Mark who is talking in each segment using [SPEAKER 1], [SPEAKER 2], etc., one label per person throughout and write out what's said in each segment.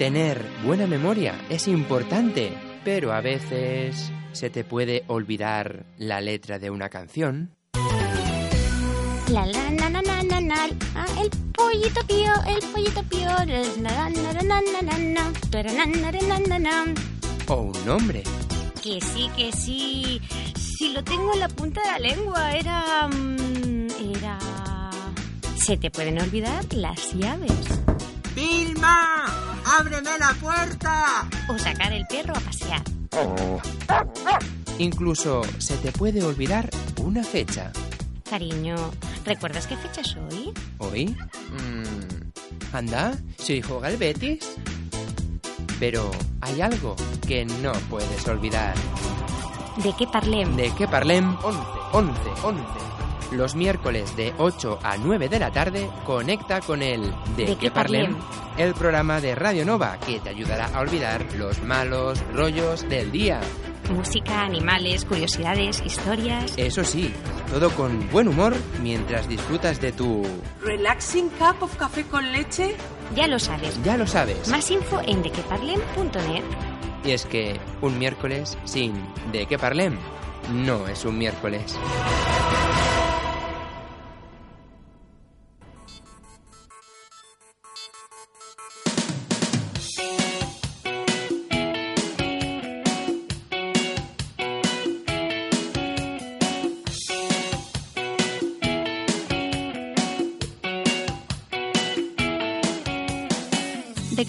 [SPEAKER 1] Tener buena memoria es importante, pero a veces se te puede olvidar la letra de una canción.
[SPEAKER 2] La la na na na na na. Ah, el pollito pío, el pollito pío. Na na na na na na na. Tuera, na na na na na.
[SPEAKER 1] O un nombre.
[SPEAKER 2] Que sí, que sí. Si lo tengo en la punta de la lengua, era. mm, Era. Se te pueden olvidar las llaves.
[SPEAKER 3] ¡Vilma! ¡Ábreme la puerta!
[SPEAKER 2] O sacar el perro a pasear.
[SPEAKER 1] Incluso se te puede olvidar una fecha.
[SPEAKER 2] Cariño, ¿recuerdas qué fecha es hoy?
[SPEAKER 1] ¿Hoy? Mm, anda, si juega el Betis. Pero hay algo que no puedes olvidar.
[SPEAKER 2] ¿De qué parlem?
[SPEAKER 1] ¿De qué parlem? 11, 11, 11. Los miércoles de 8 a 9 de la tarde conecta con el ¿De,
[SPEAKER 2] ¿De qué parlem?
[SPEAKER 1] El programa de Radio Nova que te ayudará a olvidar los malos rollos del día.
[SPEAKER 2] Música, animales, curiosidades, historias.
[SPEAKER 1] Eso sí, todo con buen humor mientras disfrutas de tu...
[SPEAKER 3] ¿Relaxing cup of café con leche?
[SPEAKER 2] Ya lo sabes.
[SPEAKER 1] Ya lo sabes.
[SPEAKER 2] Más info en dequeparlem.net.
[SPEAKER 1] Y es que un miércoles sin ¿De qué parlem? No es un miércoles.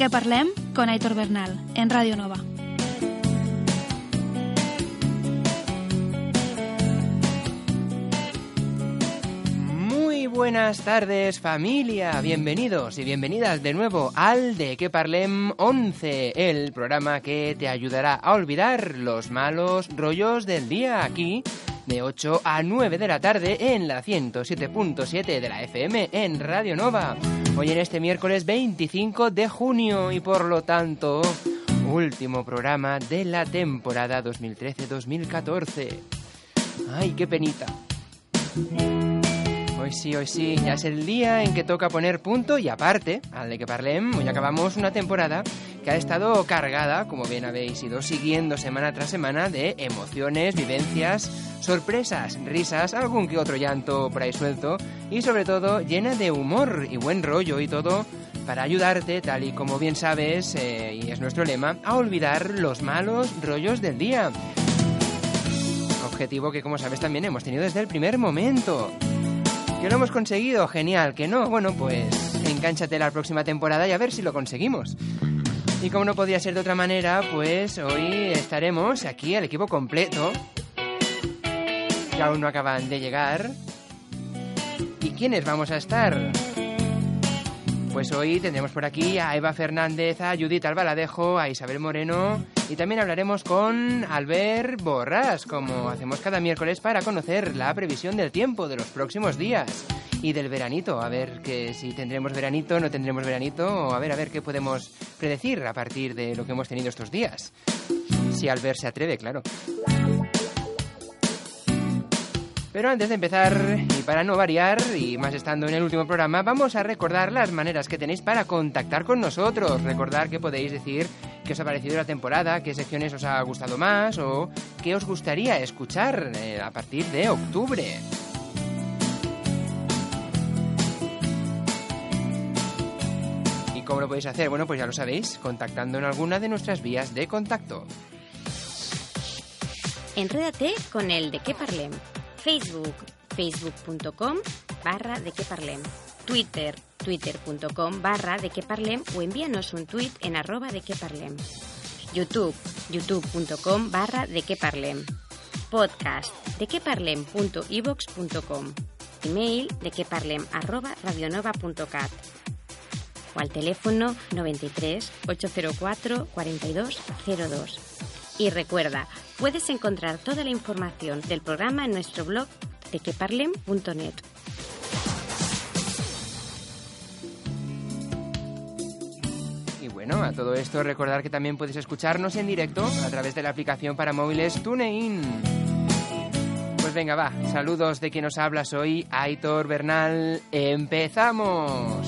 [SPEAKER 4] Què parlem? Con Aitor Bernal, en Radio Nova.
[SPEAKER 1] Muy buenas tardes familia, bienvenidos y bienvenidas de nuevo al De que Parlem 11, el programa que te ayudará a olvidar los malos rollos del día aquí de 8 a 9 de la tarde en la 107.7 de la FM en Radio Nova. Hoy en este miércoles 25 de junio y por lo tanto último programa de la temporada 2013-2014. Ay, qué penita. Hoy sí, hoy sí, ya es el día en que toca poner punto y aparte, al de que parlem, hoy acabamos una temporada que ha estado cargada, como bien habéis ido siguiendo semana tras semana, de emociones, vivencias, sorpresas, risas, algún que otro llanto por ahí suelto y sobre todo llena de humor y buen rollo y todo para ayudarte, tal y como bien sabes, eh, y es nuestro lema, a olvidar los malos rollos del día. Objetivo que como sabes también hemos tenido desde el primer momento. Que lo hemos conseguido, genial. Que no, bueno, pues encánchate la próxima temporada y a ver si lo conseguimos. Y como no podía ser de otra manera, pues hoy estaremos aquí el equipo completo. Que aún no acaban de llegar. ¿Y quiénes vamos a estar? Pues hoy tendremos por aquí a Eva Fernández, a Judith Albaladejo, a Isabel Moreno y también hablaremos con Albert Borras, como hacemos cada miércoles para conocer la previsión del tiempo de los próximos días y del veranito, a ver que si tendremos veranito, no tendremos veranito, o a ver a ver qué podemos predecir a partir de lo que hemos tenido estos días. Si Albert se atreve, claro. Pero antes de empezar, y para no variar, y más estando en el último programa, vamos a recordar las maneras que tenéis para contactar con nosotros. Recordar que podéis decir qué os ha parecido la temporada, qué secciones os ha gustado más o qué os gustaría escuchar eh, a partir de octubre. ¿Y cómo lo podéis hacer? Bueno, pues ya lo sabéis, contactando en alguna de nuestras vías de contacto.
[SPEAKER 2] Enrédate con el de qué parlem. Facebook, facebook.com barra de qué parlem. Twitter, twitter.com barra de qué parlem o envíanos un tweet en arroba de qué parlem. YouTube, youtube.com barra de qué parlem. Podcast, de parlem.evox.com. Email, de qué parlem arroba radionova.cat. O al teléfono 93 804 4202. Y recuerda, puedes encontrar toda la información del programa en nuestro blog de queparlem.net.
[SPEAKER 1] Y bueno, a todo esto recordar que también puedes escucharnos en directo a través de la aplicación para móviles TuneIn. Pues venga, va, saludos de quien nos hablas hoy, Aitor Bernal. ¡Empezamos!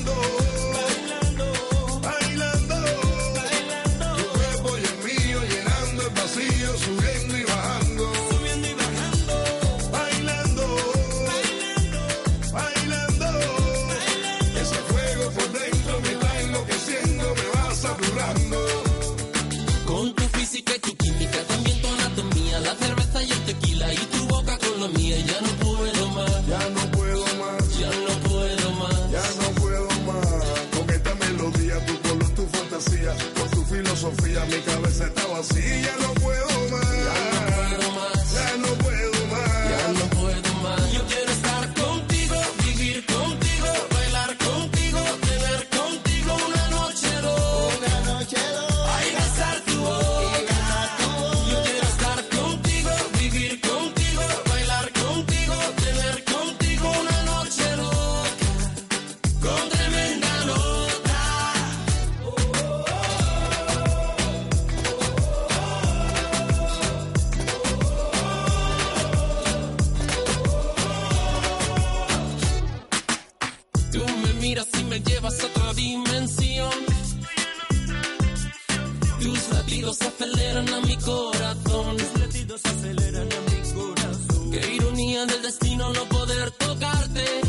[SPEAKER 5] aceleran a mi corazón.
[SPEAKER 6] Latidos aceleran a mi corazón.
[SPEAKER 5] Qué ironía del destino no poder tocarte,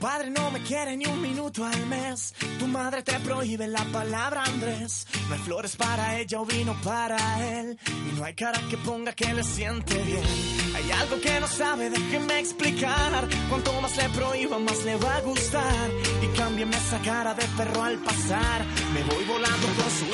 [SPEAKER 6] padre no me quiere ni un minuto al mes. Tu madre te prohíbe la palabra Andrés. No hay flores para ella o vino para él. Y no hay cara que ponga que le siente bien. Hay algo que no sabe, déjeme explicar. Cuanto más le prohíba, más le va a gustar. Y cámbiame esa cara de perro al pasar. Me voy volando con su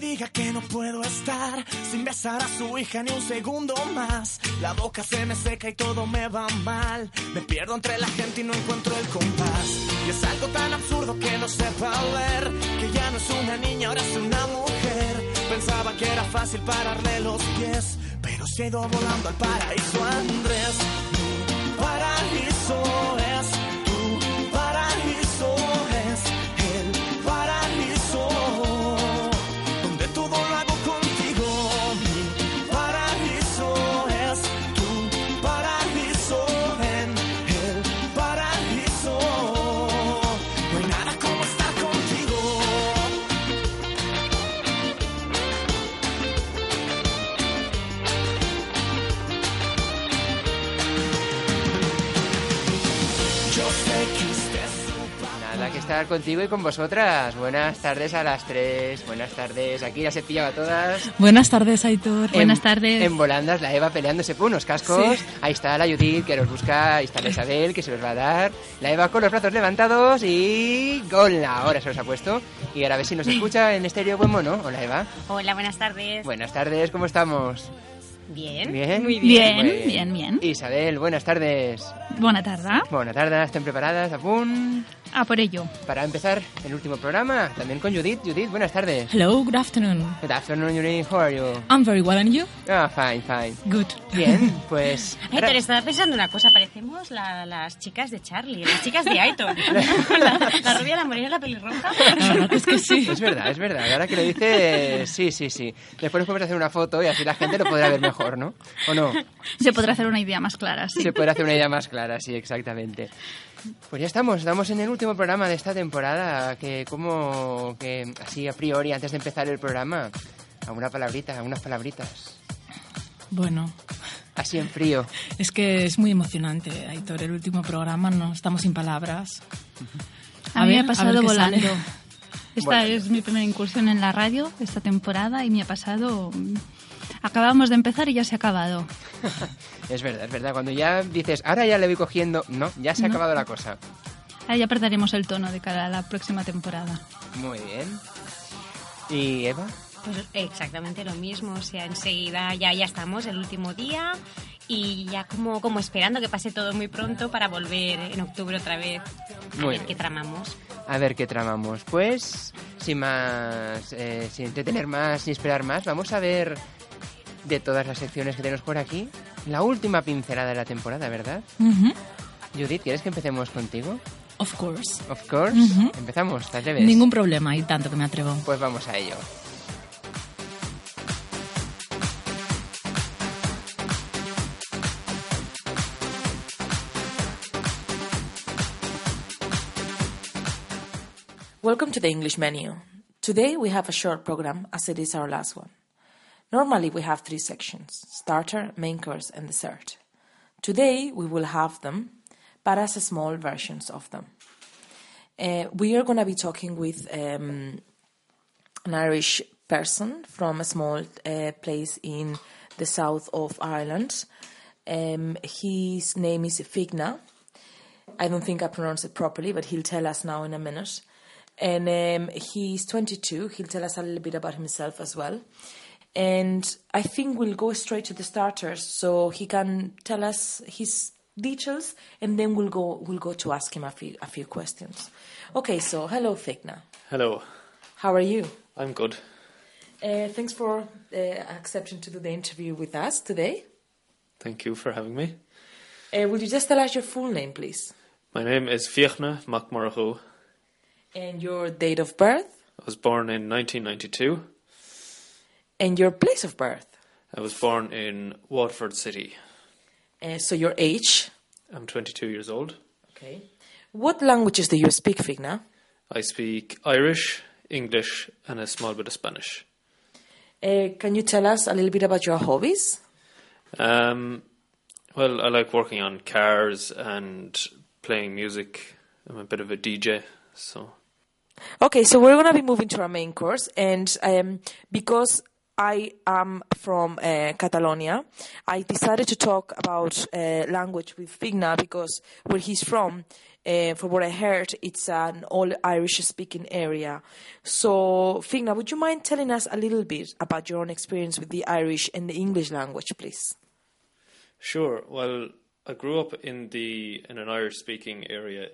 [SPEAKER 6] Diga que no puedo estar sin besar a su hija ni un segundo más. La boca se me seca y todo me va mal. Me pierdo entre la gente y no encuentro el compás. Y es algo tan absurdo que no sepa ver que ya no es una niña, ahora es una mujer. Pensaba que era fácil pararle los pies, pero se ha ido volando al paraíso Andrés. Mi paraíso
[SPEAKER 1] estar contigo y con vosotras. Buenas tardes a las tres. Buenas tardes. Aquí ya se pillaba todas.
[SPEAKER 7] Buenas tardes, Aitor.
[SPEAKER 4] Buenas
[SPEAKER 1] En-
[SPEAKER 4] tardes.
[SPEAKER 1] En volandas, la Eva peleándose por unos cascos.
[SPEAKER 7] Sí.
[SPEAKER 1] Ahí está la Judith que los busca. Ahí está la Isabel que se los va a dar. La Eva con los brazos levantados y. ¡Hola! Ahora se los ha puesto. Y ahora a ver si nos escucha en estéreo buen mono. Hola, Eva.
[SPEAKER 2] Hola, buenas tardes.
[SPEAKER 1] Buenas tardes, ¿cómo estamos?
[SPEAKER 2] Bien.
[SPEAKER 1] Bien.
[SPEAKER 2] Muy
[SPEAKER 4] Bien,
[SPEAKER 1] Muy
[SPEAKER 4] bien, bien.
[SPEAKER 1] Isabel, buenas tardes.
[SPEAKER 4] Buena tarde.
[SPEAKER 1] Buenas tardes, ¿estén preparadas? ¿A punto?
[SPEAKER 4] A por ello.
[SPEAKER 1] Para empezar el último programa, también con Judith. Judith, buenas tardes.
[SPEAKER 7] Hello, good afternoon.
[SPEAKER 1] Good afternoon, Judith. How are you?
[SPEAKER 7] I'm very well, and you?
[SPEAKER 1] Ah, fine, fine.
[SPEAKER 7] Good.
[SPEAKER 1] Bien, pues...
[SPEAKER 2] Aitor,
[SPEAKER 1] ahora-
[SPEAKER 2] estaba pensando una cosa, parecemos la- las chicas de Charlie, las chicas de Aitor. la, la rubia, la morena y la pelirroja.
[SPEAKER 7] La verdad es que sí.
[SPEAKER 1] Es verdad, es verdad. Ahora que lo dices, sí, sí, sí. Después nos podemos hacer una foto y así la gente lo podrá ver mejor, ¿no? ¿O no?
[SPEAKER 4] Se podrá hacer una idea más clara, sí.
[SPEAKER 1] Se puede hacer una idea más clara, sí, exactamente. Pues ya estamos, estamos en el último programa de esta temporada, que como que así a priori, antes de empezar el programa, alguna palabrita, algunas palabritas,
[SPEAKER 7] Bueno,
[SPEAKER 1] así en frío.
[SPEAKER 7] es que es muy emocionante, Aitor. El último programa, no estamos sin palabras.
[SPEAKER 4] A, mí me ha
[SPEAKER 7] a
[SPEAKER 4] pasado volando.
[SPEAKER 7] sale.
[SPEAKER 4] Esta
[SPEAKER 1] Bueno.
[SPEAKER 4] es mi primera incursión en la radio esta temporada y me ha pasado... Acabamos de empezar y ya se ha acabado.
[SPEAKER 1] Es verdad, es verdad. Cuando ya dices, ahora ya le voy cogiendo, no, ya se ha
[SPEAKER 4] No.
[SPEAKER 1] acabado la cosa.
[SPEAKER 4] Ahora ya perderemos el tono de cara a la próxima temporada.
[SPEAKER 1] Muy bien. ¿Y Eva?
[SPEAKER 2] Pues exactamente lo mismo, o sea, enseguida ya, ya estamos, el último día, y ya como, como esperando que pase todo muy pronto para volver en octubre otra vez a
[SPEAKER 1] Muy
[SPEAKER 2] ver
[SPEAKER 1] bien.
[SPEAKER 2] qué tramamos.
[SPEAKER 1] A ver qué tramamos. Pues, sin más, eh, sin entretener más, sin esperar más, vamos a ver de todas las secciones que tenemos por aquí, la última pincelada de la temporada, ¿verdad? Judith, ¿quieres que empecemos contigo?
[SPEAKER 7] Of course.
[SPEAKER 1] Of course. Empezamos, ¿te atreves?
[SPEAKER 7] Ningún problema, y tanto que me atrevo.
[SPEAKER 1] Pues vamos a ello.
[SPEAKER 8] Welcome to the English menu. Today we have a short program as it is our last one. Normally we have three sections starter, main course, and dessert. Today we will have them, but as small versions of them. Uh, we are going to be talking with um, an Irish person from a small uh, place in the south of Ireland. Um, his name is Figna. I don't think I pronounced it properly, but he'll tell us now in a minute. And um, he's 22. He'll tell us a little bit about himself as well. And I think we'll go straight to the starters, so he can tell us his details, and then we'll go we'll go to ask him a few a few questions. Okay, so hello, Figna.
[SPEAKER 9] Hello,
[SPEAKER 8] How are you?
[SPEAKER 9] I'm good.
[SPEAKER 8] Uh, thanks for uh, accepting to do the interview with us today.
[SPEAKER 9] Thank you for having me.
[SPEAKER 8] Uh, would you just tell us your full name, please,
[SPEAKER 9] My name is Fiachna Macmarahu.
[SPEAKER 8] and your date of birth,
[SPEAKER 9] I was born in 1992.
[SPEAKER 8] And your place of birth?
[SPEAKER 9] I was born in Watford City.
[SPEAKER 8] Uh, so your age.
[SPEAKER 9] I'm 22 years old.
[SPEAKER 8] Okay. What languages do you speak, Figna?
[SPEAKER 9] I speak Irish, English, and a small bit of Spanish.
[SPEAKER 8] Uh, can you tell us a little bit about your hobbies?
[SPEAKER 9] Um, well, I like working on cars and playing music. I'm a bit of a DJ, so
[SPEAKER 8] Okay, so we're going to be moving to our main course, and um, because I am from uh, Catalonia, I decided to talk about uh, language with Figna because where he's from, uh, from what I heard, it's an all Irish speaking area. So, Figna, would you mind telling us a little bit about your own experience with the Irish and the English language, please?
[SPEAKER 9] Sure. Well, I grew up in the in an Irish speaking area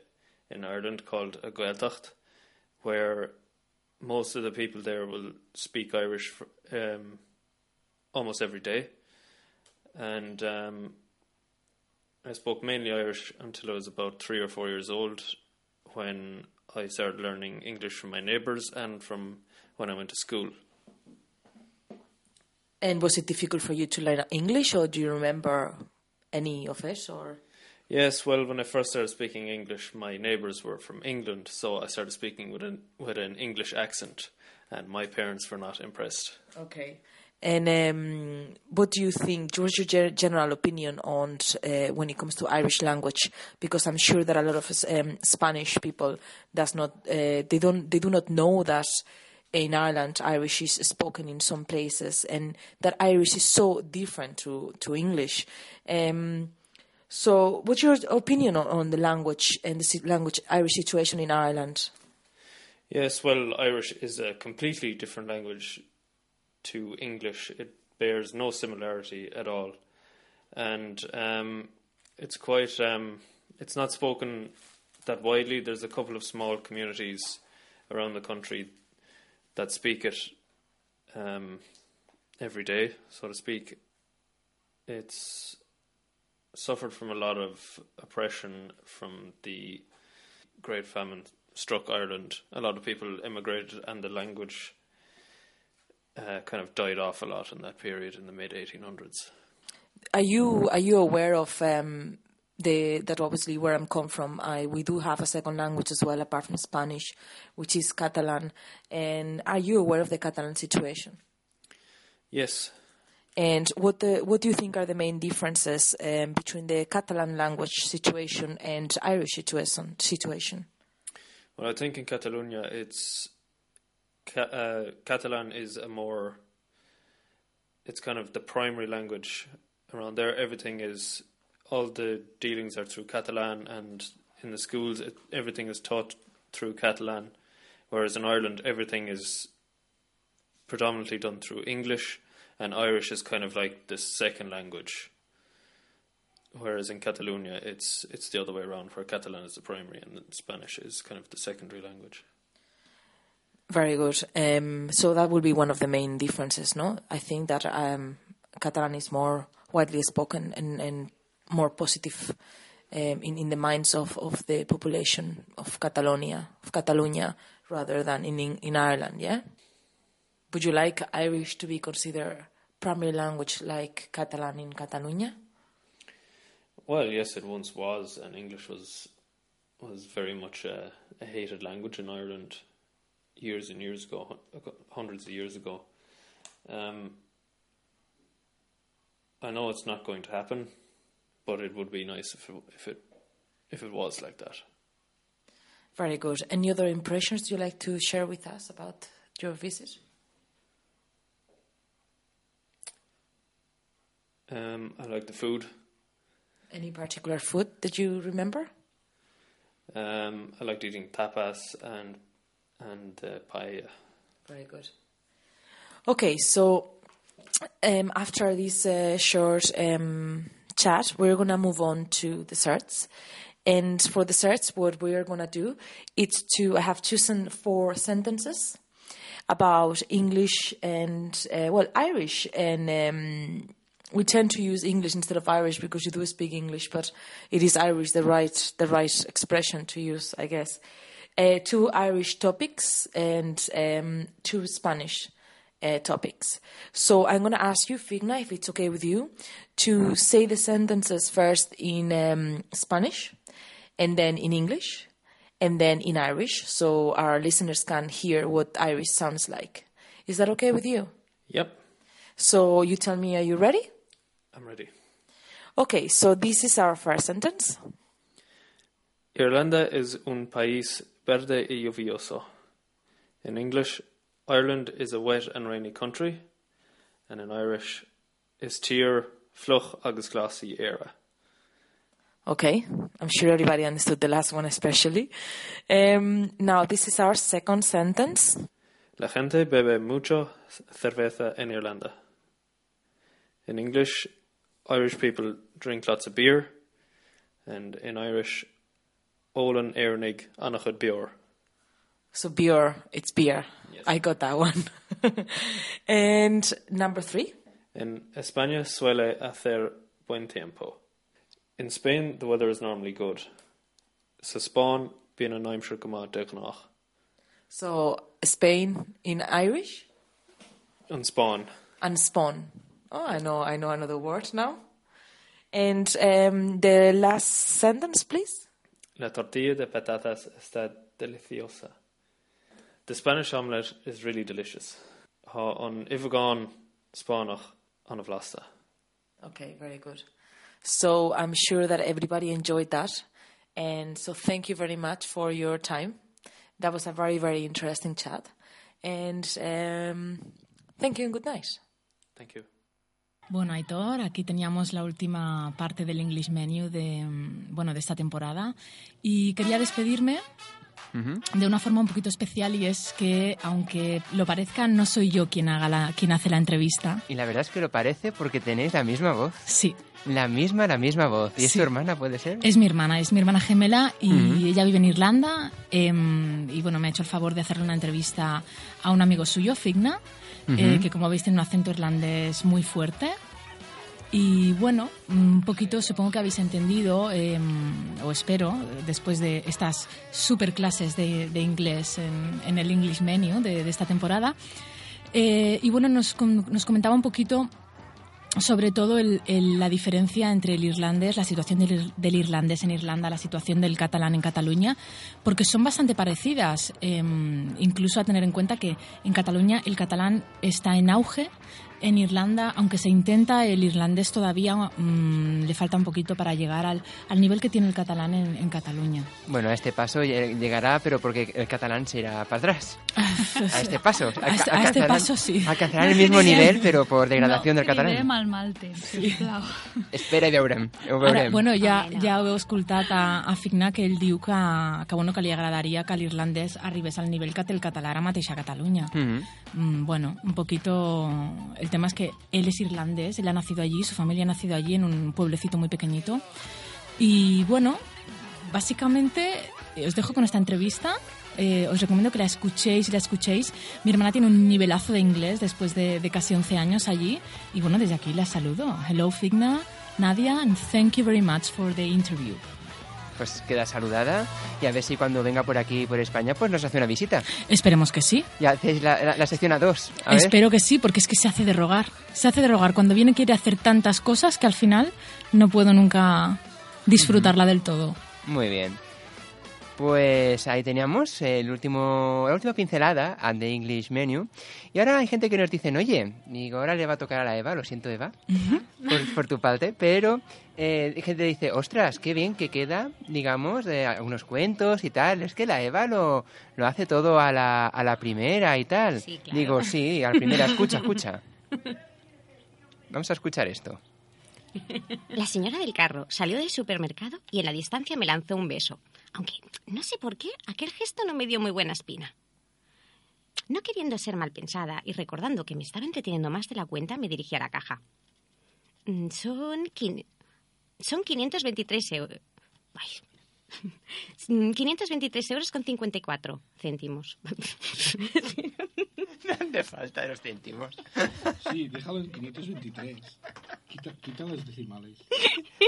[SPEAKER 9] in Ireland called Gaeltacht, where most of the people there will speak Irish for, um, almost every day, and um, I spoke mainly Irish until I was about three or four years old, when I started learning English from my neighbours and from when I went to school.
[SPEAKER 8] And was it difficult for you to learn English, or do you remember any of it? Or
[SPEAKER 9] Yes, well, when I first started speaking English, my neighbours were from England, so I started speaking with an with an English accent, and my parents were not impressed.
[SPEAKER 8] okay, And um, what do you think? What's your ge- general opinion on uh, when it comes to Irish language? Because I'm sure that a lot of um, Spanish people does not uh, they don't they do not know that in Ireland Irish is spoken in some places, and that Irish is so different to to English. Um, so, what's your opinion on, on the language and the language Irish situation in Ireland?
[SPEAKER 9] Yes, well, Irish is a completely different language to English. It bears no similarity at all, and um, it's quite. Um, it's not spoken that widely. There's a couple of small communities around the country that speak it um, every day, so to speak. It's suffered from a lot of oppression from the Great Famine struck Ireland. A lot of people immigrated, and the language uh, kind of died off a lot in that period in the mid 1800s.
[SPEAKER 8] Are you are you aware of um, the that obviously where I'm come from? I we do have a second language as well apart from Spanish, which is Catalan. And are you aware of the Catalan situation?
[SPEAKER 9] Yes,
[SPEAKER 8] And what the what do you think are the main differences um, between the Catalan language situation and Irish situation? Situation.
[SPEAKER 9] well, I think in Catalonia, it's uh, Catalan is a more. It's kind of the primary language around there. Everything is all the dealings are through Catalan, and in the schools, it, everything is taught through Catalan. Whereas in Ireland, everything is predominantly done through English, and Irish is kind of like the second language. Whereas in Catalonia, it's it's the other way around, where Catalan is the primary and Spanish is kind of the secondary language.
[SPEAKER 8] Very good. Um, so that would be one of the main differences, no? I think that um, Catalan is more widely spoken and, and more positive um, in, in the minds of, of the population of Catalonia, of Catalonia, rather than in, in in Ireland. Yeah. Would you like Irish to be considered primary language like Catalan in Catalonia?
[SPEAKER 9] Well, yes, it once was, and English was was very much a, a hated language in Ireland years and years ago, hundreds of years ago. Um, I know it's not going to happen, but it would be nice if it, if it if it was like that.
[SPEAKER 8] Very good. Any other impressions you like to share with us about your visit?
[SPEAKER 9] Um, I like the food.
[SPEAKER 8] Any particular food that you remember?
[SPEAKER 9] Um, I liked eating tapas and and uh, paella.
[SPEAKER 8] Very good. Okay, so um, after this uh, short um, chat, we're gonna move on to desserts. And for the desserts, what we're gonna do is to I have chosen four sentences about English and uh, well Irish, and um, we tend to use English instead of Irish because you do speak English, but it is Irish the right the right expression to use, I guess. Uh, two Irish topics and um, two Spanish uh, topics. So I'm going to ask you, Figna, if it's okay with you, to say the sentences first in um, Spanish, and then in English, and then in Irish, so our listeners can hear what Irish sounds like. Is that okay with you?
[SPEAKER 9] Yep,
[SPEAKER 8] So you tell me, are you ready?
[SPEAKER 9] I'm ready.
[SPEAKER 8] Okay, so this is our first sentence.
[SPEAKER 9] Irlanda is un país verde y lluvioso. In English, Ireland is a wet and rainy country, and in Irish, is tír fluch agus glasí era.
[SPEAKER 8] Okay, I'm sure everybody understood the last one especially. Um, now, this is our second sentence.
[SPEAKER 9] La gente bebe mucho cerveza en Irlanda. In English, Irish people drink lots of beer, and in Irish, Olan Ernig Anachud Bior.
[SPEAKER 8] So beer, it's beer. I got that one. and number three.
[SPEAKER 9] En España suele hacer buen tiempo. In Spain, the weather is normally good. Sa Spáin, bíon an aimsir go má.
[SPEAKER 8] So Spain in Irish
[SPEAKER 9] An Spáin,
[SPEAKER 8] and spawn. Oh, I know, I know another word now. And um, the last sentence, please.
[SPEAKER 9] la tortilla de patatas está deliciosa. The Spanish omelette is really delicious. Ha an ifagán Spánach an a Vlasta.
[SPEAKER 8] Okay, very good. So I'm sure that everybody enjoyed that. And so thank you very much for your time. That was a very, very interesting chat. And um, thank you and good night.
[SPEAKER 9] Thank you.
[SPEAKER 7] Bueno, Aitor, aquí teníamos la última parte del English Menu de, mm, bueno, de esta temporada. Y quería despedirme de una forma un poquito especial y es que, aunque lo parezca, no soy yo quien, haga la, quien hace la entrevista.
[SPEAKER 1] Y la verdad es que lo parece porque tenéis la misma voz.
[SPEAKER 7] Sí.
[SPEAKER 1] La misma, la misma voz. ¿Y es
[SPEAKER 7] Sí.
[SPEAKER 1] tu hermana, puede ser?
[SPEAKER 7] Es mi hermana, es mi hermana gemela y
[SPEAKER 1] Ujú.
[SPEAKER 7] ella vive en Irlanda em, y bueno, me ha hecho el favor de hacerle una entrevista a un amigo suyo, Figna, eh, que como veis tiene un acento irlandés muy fuerte. Y bueno, un poquito supongo que habéis entendido, em, o espero, después de estas super clases de, de inglés en, en el English Menu de, de esta temporada. Eh, y bueno, nos, nos comentaba un poquito sobre todo el- la diferencia entre el irlandés, la situación del irlandés en Irlanda, la situación del catalán en Cataluña, porque son bastante parecidas, em, incluso a tener en cuenta que en Cataluña el catalán está en auge. En Irlanda, aunque se intenta, el irlandés todavía mm, le falta un poquito para llegar al, al nivel que tiene el catalán en, en Cataluña.
[SPEAKER 1] Bueno, a este paso lle- llegará, pero porque el catalán se irá para atrás. A este paso.
[SPEAKER 7] A este- a este paso, sí.
[SPEAKER 1] Alcanzarán el mismo nivel, pero por degradación del catalán.
[SPEAKER 4] Cridem al malte, sisplau.
[SPEAKER 1] Espera i veurem. Ho
[SPEAKER 7] Ara,
[SPEAKER 1] veurem.
[SPEAKER 7] bueno, ja, ja heu escoltat a, a Figna que ell diu que, que, bueno, que li agradaria que l'irlandès arribés al nivell que té el català ara mateix a Catalunya.
[SPEAKER 1] Mhm.
[SPEAKER 7] Mm, bueno, un poquito... El tema es que él es irlandés, él ha nacido allí, su familia ha nacido allí en un pueblecito muy pequeñito. Y bueno, básicamente eh, os dejo con esta entrevista. Eh, os recomiendo que la escuchéis y la escuchéis. Mi hermana tiene un nivelazo de inglés después de, de casi 11 años allí. Y bueno, desde aquí la saludo. Hello, Figna, Nadia, and thank you very much for the interview.
[SPEAKER 1] Pues queda saludada y a ver si cuando venga por aquí, por España, pues nos hace una visita.
[SPEAKER 7] Esperemos que sí.
[SPEAKER 1] Ya hacéis la, la- la sección a dos. A ver.
[SPEAKER 7] Espero que sí, porque es que se hace de rogar. Se hace de rogar. Cuando viene quiere hacer tantas cosas que al final no puedo nunca disfrutarla del todo.
[SPEAKER 1] Muy bien. Pues ahí teníamos el último, la última pincelada at the English Menu. Y ahora hay gente que nos dicen, oye, digo, ahora le va a tocar a la Eva, lo siento Eva, por, por tu parte, pero eh, gente dice, ostras, qué bien que queda, digamos, de algunos cuentos y tal. Es que la Eva lo, lo hace todo a la, a la primera y tal.
[SPEAKER 2] Sí, claro.
[SPEAKER 1] Digo, sí, a la primera, escucha, escucha. Vamos a escuchar esto.
[SPEAKER 2] La señora del carro salió del supermercado y en la distancia me lanzó un beso. Aunque no sé por qué, aquel gesto no me dio muy buena espina. No queriendo ser mal pensada y recordando que me estaba entreteniendo más de la cuenta, me dirigí a la caja. Mm, Son, son 523 euros. Ay. Mm, 523 euros con 54 céntimos.
[SPEAKER 1] ¿Dónde falta los céntimos?
[SPEAKER 10] Sí, déjalo en 523. Quita, quita los decimales.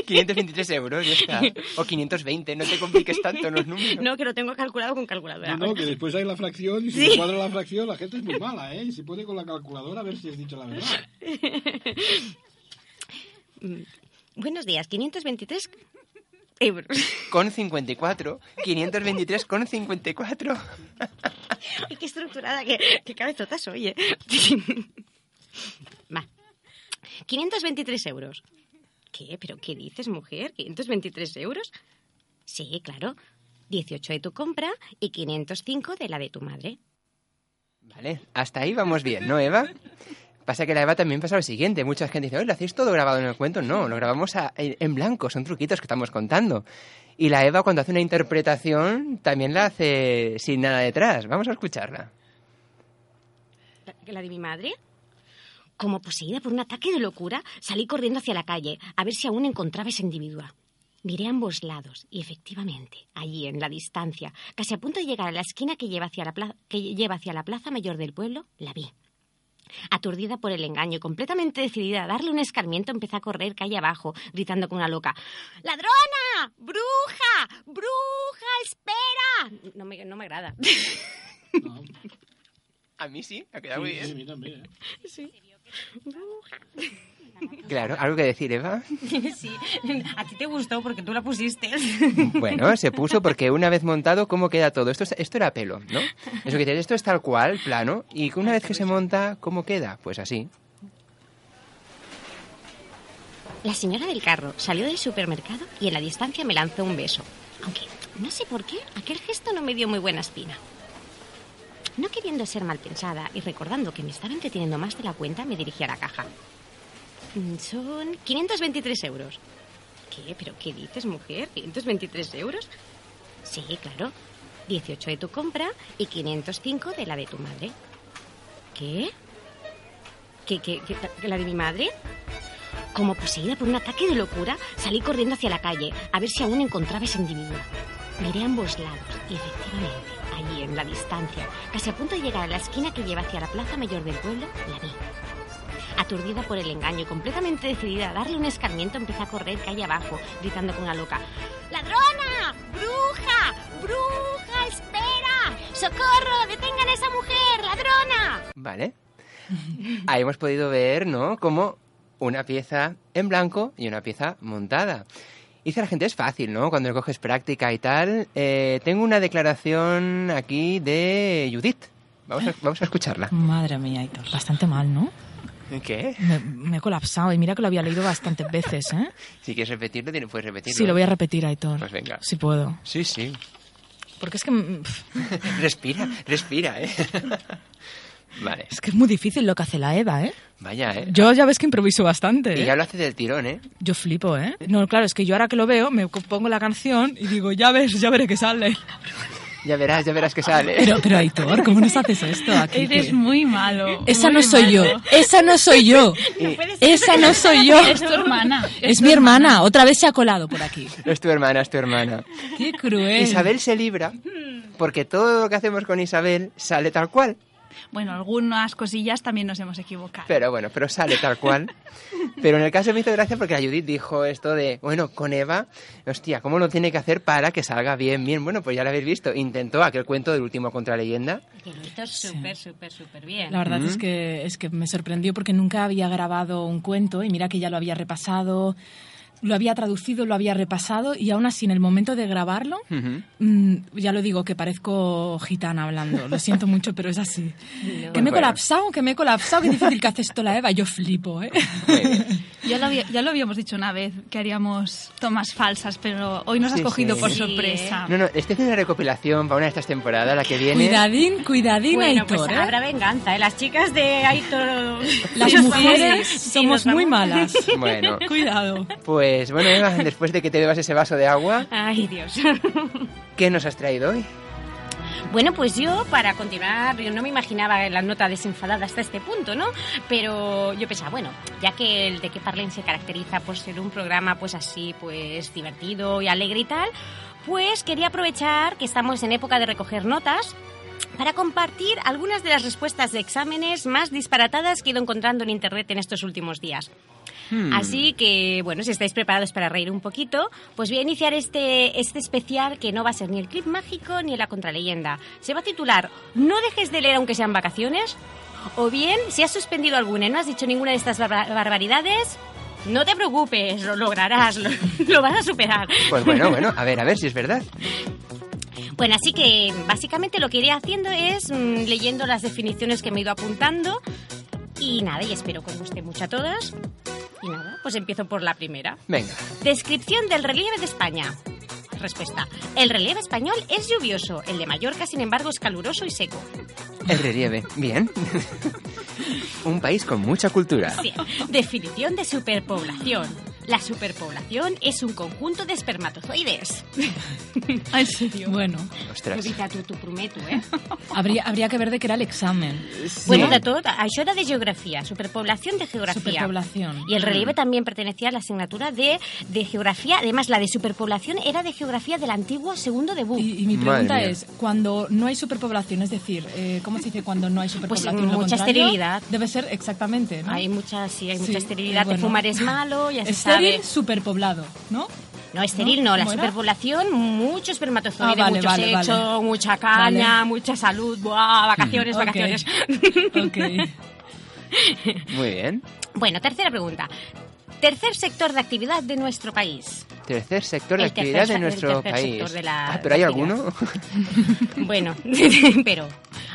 [SPEAKER 1] 523 euros, ya está. O 520, no te compliques tanto los números.
[SPEAKER 2] No, que lo tengo calculado con calculadora.
[SPEAKER 10] No, no, que después hay la fracción y si
[SPEAKER 2] Sí.
[SPEAKER 10] no cuadra la fracción la gente es muy mala, ¿eh? Y se pone con la calculadora a ver si has dicho la verdad.
[SPEAKER 2] Buenos días, 523 euros.
[SPEAKER 1] Con 54, 523 con 54.
[SPEAKER 2] Ay, qué estructurada, qué, qué cabezotas oye. Va. 523 euros. ¿Qué? ¿Pero qué dices, mujer? ¿523 euros? Sí, claro. 18 de tu compra y 505 de la de tu madre.
[SPEAKER 1] Vale, hasta ahí vamos bien, ¿no, Eva? Pasa que la Eva también pasa lo siguiente. Mucha gente dice, oye, ¿lo hacéis todo grabado en el cuento? No, lo grabamos a- en blanco, son truquitos que estamos contando. Y la Eva cuando hace una interpretación también la hace sin nada detrás. Vamos a escucharla.
[SPEAKER 2] ¿La, de mi madre? Como poseída por un ataque de locura, salí corriendo hacia la calle a ver si aún encontraba esa individua. Miré a ambos lados y efectivamente, allí en la distancia, casi a punto de llegar a la esquina que lleva hacia la, que lleva hacia la plaza mayor del pueblo, la vi. Aturdida por el engaño y completamente decidida a darle un escarmiento, empecé a correr calle abajo, gritando como una loca: ¡Ladrona! ¡Bruja! ¡Bruja! ¡Espera! No me, no me agrada.
[SPEAKER 1] A mí sí, ha quedado muy
[SPEAKER 10] Sí, sí, a
[SPEAKER 1] bien.
[SPEAKER 10] mí también, ¿eh?
[SPEAKER 2] Sí. Bruja.
[SPEAKER 1] Claro, ¿algo que decir, Eva?
[SPEAKER 2] Sí, a ti te gustó porque tú la pusiste.
[SPEAKER 1] Bueno, se puso porque una vez montado, ¿cómo queda todo? Esto, es- esto era pelo, ¿no? Eso que dices, esto es tal cual, plano, y una vez que se monta, ¿cómo queda? Pues así.
[SPEAKER 2] La señora del carro salió del supermercado y en la distancia me lanzó un beso. Aunque, no sé por qué, aquel gesto no me dio muy buena espina. No queriendo ser mal pensada y recordando que me estaba entreteniendo más de la cuenta, me dirigí a la caja. Son 523 euros. ¿Qué? ¿Pero qué dices, mujer? ¿523 euros? Sí, claro. 18 de tu compra y 505 de la de tu madre. ¿Qué? ¿Qué, qué, qué- qué- la de mi madre? Como poseída por un ataque de locura, salí corriendo hacia la calle a ver si aún encontraba ese individuo. Miré a ambos lados y efectivamente, allí en la distancia, casi a punto de llegar a la esquina que lleva hacia la plaza mayor del pueblo, la vi. Aturdida por el engaño y completamente decidida a darle un escarmiento, empecé a correr calle abajo, gritando con una loca: ¡Ladrona! ¡Bruja! ¡Bruja! ¡Espera! ¡Socorro! ¡Detengan a esa mujer! ¡Ladrona!
[SPEAKER 1] Vale. Ahí hemos podido ver, ¿no? Como una pieza en blanco y una pieza montada. Dice la gente, es fácil, ¿no? Cuando coges práctica y tal. Eh, tengo una declaración aquí de Judith. Vamos a, vamos a escucharla.
[SPEAKER 7] Madre mía, Aitor, bastante mal, ¿no?
[SPEAKER 1] ¿Qué?
[SPEAKER 7] Me, me he colapsado y mira que lo había leído bastantes veces, ¿eh?
[SPEAKER 1] Si quieres repetirlo, puedes repetirlo.
[SPEAKER 7] Sí, lo voy a repetir, Aitor.
[SPEAKER 1] Pues venga.
[SPEAKER 7] Si puedo.
[SPEAKER 1] Sí, sí.
[SPEAKER 7] Porque es que, mm,
[SPEAKER 1] Respira, respira, ¿eh? vale.
[SPEAKER 7] es que es muy difícil lo que hace la Eva, ¿eh?
[SPEAKER 1] Vaya, ¿eh?
[SPEAKER 7] Yo ya ves que improviso bastante.
[SPEAKER 1] Y
[SPEAKER 7] ¿eh?
[SPEAKER 1] ya lo hace del tirón, ¿eh?
[SPEAKER 7] Yo flipo, ¿eh? No, claro, es que yo ahora que lo veo, me pongo la canción y digo, ya ves, ya veré que sale.
[SPEAKER 1] Ya verás, ya verás que sale.
[SPEAKER 7] Pero, pero Aitor, ¿cómo nos haces esto aquí?
[SPEAKER 4] Eres muy malo.
[SPEAKER 7] Esa
[SPEAKER 4] muy
[SPEAKER 7] no soy yo, esa no soy yo, esa no soy yo.
[SPEAKER 4] Es tu hermana.
[SPEAKER 7] Es mi hermana, otra vez se ha colado por aquí.
[SPEAKER 1] Es tu hermana, es tu hermana.
[SPEAKER 7] Qué cruel.
[SPEAKER 1] Isabel se libra porque todo lo que hacemos con Isabel sale tal cual.
[SPEAKER 4] Bueno, algunas cosillas también nos hemos equivocado.
[SPEAKER 1] Pero bueno, pero sale tal cual. Pero en el caso me hizo gracia porque la Judith dijo esto de, bueno, con Eva, hostia, ¿cómo lo tiene que hacer para que salga bien, bien? Bueno, pues ya lo habéis visto. Intentó aquel cuento del último contra leyenda.
[SPEAKER 2] Que lo hizo súper, súper, súper bien.
[SPEAKER 7] La verdad
[SPEAKER 1] Mm.
[SPEAKER 7] es que es que me sorprendió porque nunca había grabado un cuento y mira que ya lo había repasado, lo había traducido, lo había repasado y aún así en el momento de grabarlo, mm, ya lo digo que parezco gitana hablando. Lo siento mucho, pero es así. Que me he
[SPEAKER 1] Bueno.
[SPEAKER 7] colapsado, que me he colapsado, qué difícil que hace esto la Eva. Yo flipo, ¿eh?
[SPEAKER 4] Ya lo, había- ya lo habíamos dicho una vez, que haríamos tomas falsas, pero hoy nos has
[SPEAKER 1] Sí,
[SPEAKER 4] cogido
[SPEAKER 1] sí.
[SPEAKER 4] por
[SPEAKER 1] Sí,
[SPEAKER 4] sorpresa.
[SPEAKER 1] No, no, estoy haciendo una recopilación para una de estas temporadas, la que viene.
[SPEAKER 7] Cuidadín, cuidadín,
[SPEAKER 2] Bueno,
[SPEAKER 7] Aitor,
[SPEAKER 2] pues
[SPEAKER 7] ¿eh?
[SPEAKER 2] habrá venganza, ¿eh? Las chicas de Aitor...
[SPEAKER 7] Las
[SPEAKER 2] Sí,
[SPEAKER 7] mujeres
[SPEAKER 2] sí,
[SPEAKER 7] somos muy
[SPEAKER 2] vamos.
[SPEAKER 7] malas.
[SPEAKER 1] Bueno,
[SPEAKER 7] Cuidado.
[SPEAKER 1] pues bueno, Eva, después de que te bebas ese vaso de agua,
[SPEAKER 2] Ay, Dios.
[SPEAKER 1] ¿qué nos has traído hoy?
[SPEAKER 2] Bueno, pues yo, para continuar, yo no me imaginaba la nota desenfadada hasta este punto, ¿no? Pero yo pensaba, bueno, ya que el de que parlen se caracteriza por ser un programa, pues así, pues divertido y alegre y tal, pues quería aprovechar que estamos en época de recoger notas para compartir algunas de las respuestas de exámenes más disparatadas que he ido encontrando en Internet en estos últimos días. Así que, bueno, si estáis preparados para reír un poquito, pues voy a iniciar este, este especial que no va a ser ni el clip mágico ni la contraleyenda. Se va a titular No dejes de leer aunque sean vacaciones. O bien, si has suspendido alguna y no has dicho ninguna de estas barba- barbaridades, no te preocupes, lo lograrás, lo, lo vas a superar.
[SPEAKER 1] Pues bueno, bueno, a ver, a ver si es verdad.
[SPEAKER 2] Bueno, así que básicamente lo que iré haciendo es mm, leyendo las definiciones que me he ido apuntando. Y nada, y espero que os guste mucho a todas. Pues empiezo por la primera.
[SPEAKER 1] Venga.
[SPEAKER 2] Descripción del relieve de España. Respuesta. El relieve español es lluvioso. El de Mallorca, sin embargo, es caluroso y seco.
[SPEAKER 1] El relieve. Bien. Un país con mucha cultura.
[SPEAKER 2] Bien. Definición de superpoblación. La superpoblación es un conjunto de espermatozoides.
[SPEAKER 4] ¿En serio?
[SPEAKER 7] Bueno,
[SPEAKER 1] Ostras.
[SPEAKER 2] Judita, tu, tu prometo, eh?
[SPEAKER 7] habría, habría que ver de qué era el examen.
[SPEAKER 2] Bueno, de tot, això era de geografía, superpoblación de geografía.
[SPEAKER 7] Superpoblación.
[SPEAKER 2] Y el relieve también pertenecía a la asignatura de, de geografía. Además, la de superpoblación era de geografía del antiguo segundo de BUP.
[SPEAKER 7] Y, y mi pregunta es, cuando no hay superpoblación, es decir, eh, ¿cómo se dice cuando no hay superpoblación? Lo
[SPEAKER 2] Pues mucha esterilidad.
[SPEAKER 7] Debe ser exactamente, ¿no?
[SPEAKER 2] Hay mucha, sí, hay
[SPEAKER 7] Sí,
[SPEAKER 2] mucha esterilidad.
[SPEAKER 7] bueno.
[SPEAKER 2] De fumar es malo, ya se
[SPEAKER 7] Estéril, superpoblado, ¿no?
[SPEAKER 2] No, estéril
[SPEAKER 7] ¿No?
[SPEAKER 2] no, la superpoblación, mucho espermatozoide,
[SPEAKER 7] Ah, vale,
[SPEAKER 2] mucho
[SPEAKER 7] vale,
[SPEAKER 2] sexo,
[SPEAKER 7] vale.
[SPEAKER 2] mucha caña,
[SPEAKER 7] Vale.
[SPEAKER 2] mucha salud, buah, vacaciones, vacaciones.
[SPEAKER 7] Ok.
[SPEAKER 1] Muy bien.
[SPEAKER 2] bueno, tercera pregunta. Tercer sector de actividad de nuestro país.
[SPEAKER 1] Tercer sector de
[SPEAKER 2] El
[SPEAKER 1] actividad de nuestro país.
[SPEAKER 2] sector de la
[SPEAKER 1] ah, pero hay alguno.
[SPEAKER 2] Bueno, pero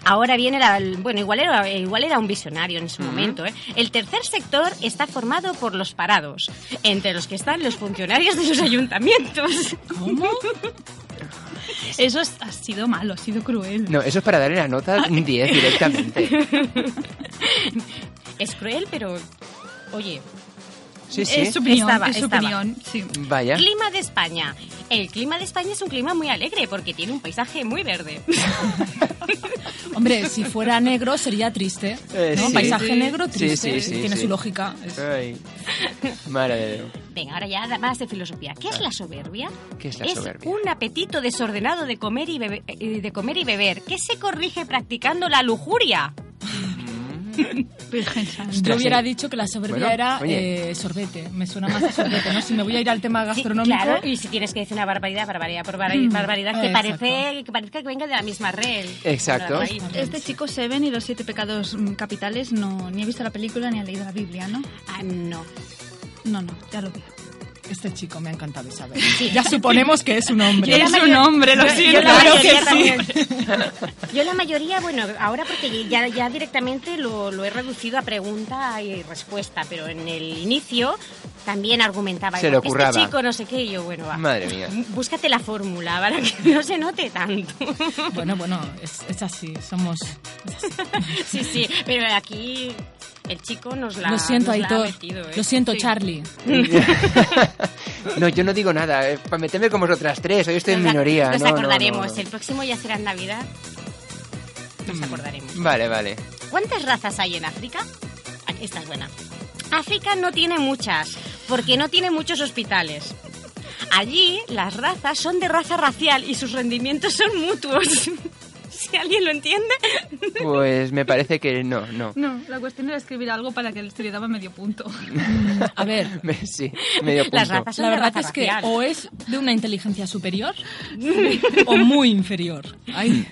[SPEAKER 2] Ahora viene la... Bueno, igual era, igual era un visionario en su
[SPEAKER 1] Ujú.
[SPEAKER 2] momento. ¿eh? El tercer sector está formado por los parados, entre los que están los funcionarios de los ayuntamientos.
[SPEAKER 7] ¿Cómo?
[SPEAKER 4] Eso es- ha sido malo, ha sido cruel.
[SPEAKER 1] No, eso es para darle la nota un 10 directamente.
[SPEAKER 2] Es cruel, pero... Oye,
[SPEAKER 1] Sí, sí.
[SPEAKER 4] Es su opinión,
[SPEAKER 2] Estaba-
[SPEAKER 4] es su
[SPEAKER 2] estaba.
[SPEAKER 4] opinión, sí.
[SPEAKER 1] Vaya.
[SPEAKER 2] Clima de España. El clima de España es un clima muy alegre porque tiene un paisaje muy verde.
[SPEAKER 7] Hombre, si fuera negro sería triste.
[SPEAKER 1] Eh,
[SPEAKER 7] ¿no?
[SPEAKER 1] sí.
[SPEAKER 7] Paisaje
[SPEAKER 1] Sí.
[SPEAKER 7] negro, triste.
[SPEAKER 1] sí, sí,
[SPEAKER 7] Tiene
[SPEAKER 1] sí.
[SPEAKER 7] su lógica. Es-
[SPEAKER 1] Ay. Madre.
[SPEAKER 2] Venga, ahora ya más de filosofía. ¿Qué es la soberbia?
[SPEAKER 1] ¿Qué es la soberbia?
[SPEAKER 2] un apetito desordenado de comer y, bebe- eh, de comer y beber que se corrige practicando la lujuria.
[SPEAKER 4] Virgen.
[SPEAKER 7] Yo hubiera dicho que la soberbia
[SPEAKER 1] Bueno,
[SPEAKER 7] era eh, sorbete. Me suena más a sorbete, ¿no? Si me voy a ir al tema
[SPEAKER 2] Sí,
[SPEAKER 7] gastronómico.
[SPEAKER 2] claro, y si tienes que decir una barbaridad, barbaridad por bar-
[SPEAKER 7] Mm,
[SPEAKER 2] barbaridad, que, parece, que parezca que venga de la misma red.
[SPEAKER 1] Exacto.
[SPEAKER 4] Este chico Seven y los siete pecados mm, capitales no ni ha visto la película ni ha leído la Biblia, ¿no?
[SPEAKER 2] Ah, no.
[SPEAKER 4] No, no, ya lo veo.
[SPEAKER 7] Este chico me ha encantado Isabel. Ya suponemos que es un hombre.
[SPEAKER 2] Yo la
[SPEAKER 4] Es un hombre, lo
[SPEAKER 2] yo- yo
[SPEAKER 4] siento.
[SPEAKER 7] Claro que.
[SPEAKER 2] Yo la mayoría, bueno, ahora porque ya, ya directamente lo, lo he reducido a pregunta y respuesta, pero en el inicio también argumentaba.
[SPEAKER 1] Se
[SPEAKER 2] "¿Por
[SPEAKER 1] le
[SPEAKER 2] qué
[SPEAKER 1] ocurraba.
[SPEAKER 2] Este chico no sé qué, y yo, bueno, va.
[SPEAKER 1] Madre mía.
[SPEAKER 2] Búscate la fórmula para que no se note tanto.
[SPEAKER 7] Bueno, bueno, es, es así. Somos.
[SPEAKER 2] Sí, sí, pero aquí el chico nos la,
[SPEAKER 7] Lo siento,
[SPEAKER 2] nos la ha
[SPEAKER 7] Aitor.
[SPEAKER 2] metido, ¿eh?
[SPEAKER 7] Lo siento,
[SPEAKER 2] Sí.
[SPEAKER 7] Charlie.
[SPEAKER 1] No, yo no digo nada. eh, Para meterme como vosotras tres. Hoy estoy en
[SPEAKER 2] Nos-
[SPEAKER 1] minoría.
[SPEAKER 2] Nos
[SPEAKER 1] no,
[SPEAKER 2] acordaremos.
[SPEAKER 1] no, no.
[SPEAKER 2] El próximo ya será en Navidad.
[SPEAKER 7] Mm.
[SPEAKER 2] Nos acordaremos.
[SPEAKER 1] Vale, vale.
[SPEAKER 2] ¿Cuántas razas hay en África? Ah, Esta es buena. África no tiene muchas, porque no tiene muchos hospitales. Allí las razas son de raza racial y sus rendimientos son mutuos. si alguien lo entiende.
[SPEAKER 1] Pues me parece que no, no.
[SPEAKER 4] No, la cuestión era escribir algo para que el estudio daba medio punto.
[SPEAKER 7] A ver,
[SPEAKER 1] Me- Sí, medio punto.
[SPEAKER 2] Las razas son
[SPEAKER 7] la verdad
[SPEAKER 2] raza
[SPEAKER 7] es que
[SPEAKER 2] racial.
[SPEAKER 7] o es de una inteligencia superior o muy inferior. Ay,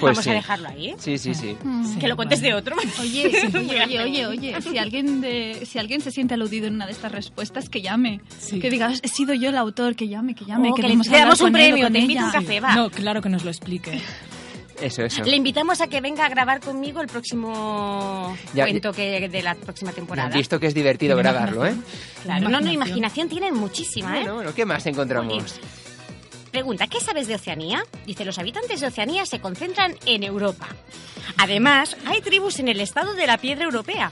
[SPEAKER 1] Pues
[SPEAKER 2] Vamos
[SPEAKER 1] sí.
[SPEAKER 2] a dejarlo ahí. ¿eh?
[SPEAKER 1] Sí, sí, sí.
[SPEAKER 2] que lo cuentes de otro.
[SPEAKER 4] Oye, oye, oye, oye, oye, si alguien de, si alguien se siente aludido en una de estas respuestas, que llame.
[SPEAKER 7] Sí.
[SPEAKER 4] Que diga, he sido yo el autor, que llame, que llame,
[SPEAKER 2] Oh, que le-
[SPEAKER 4] queremos
[SPEAKER 2] le damos un premio, te invito un café, va.
[SPEAKER 7] no, claro que nos lo explique.
[SPEAKER 1] Eso, eso.
[SPEAKER 2] Le invitamos a que venga a grabar conmigo el próximo
[SPEAKER 1] Ya-
[SPEAKER 2] cuento que de la próxima temporada.
[SPEAKER 1] han visto que es divertido grabarlo, ¿eh?
[SPEAKER 2] Claro, no, no,
[SPEAKER 7] Imaginación.
[SPEAKER 2] tienen muchísima, ¿eh?
[SPEAKER 1] Bueno, bueno, ¿qué más encontramos?
[SPEAKER 2] Pregunta, ¿qué sabes de Oceanía? Dice, los habitantes de Oceanía se concentran en Europa. Además, hay tribus en el estado de la piedra europea.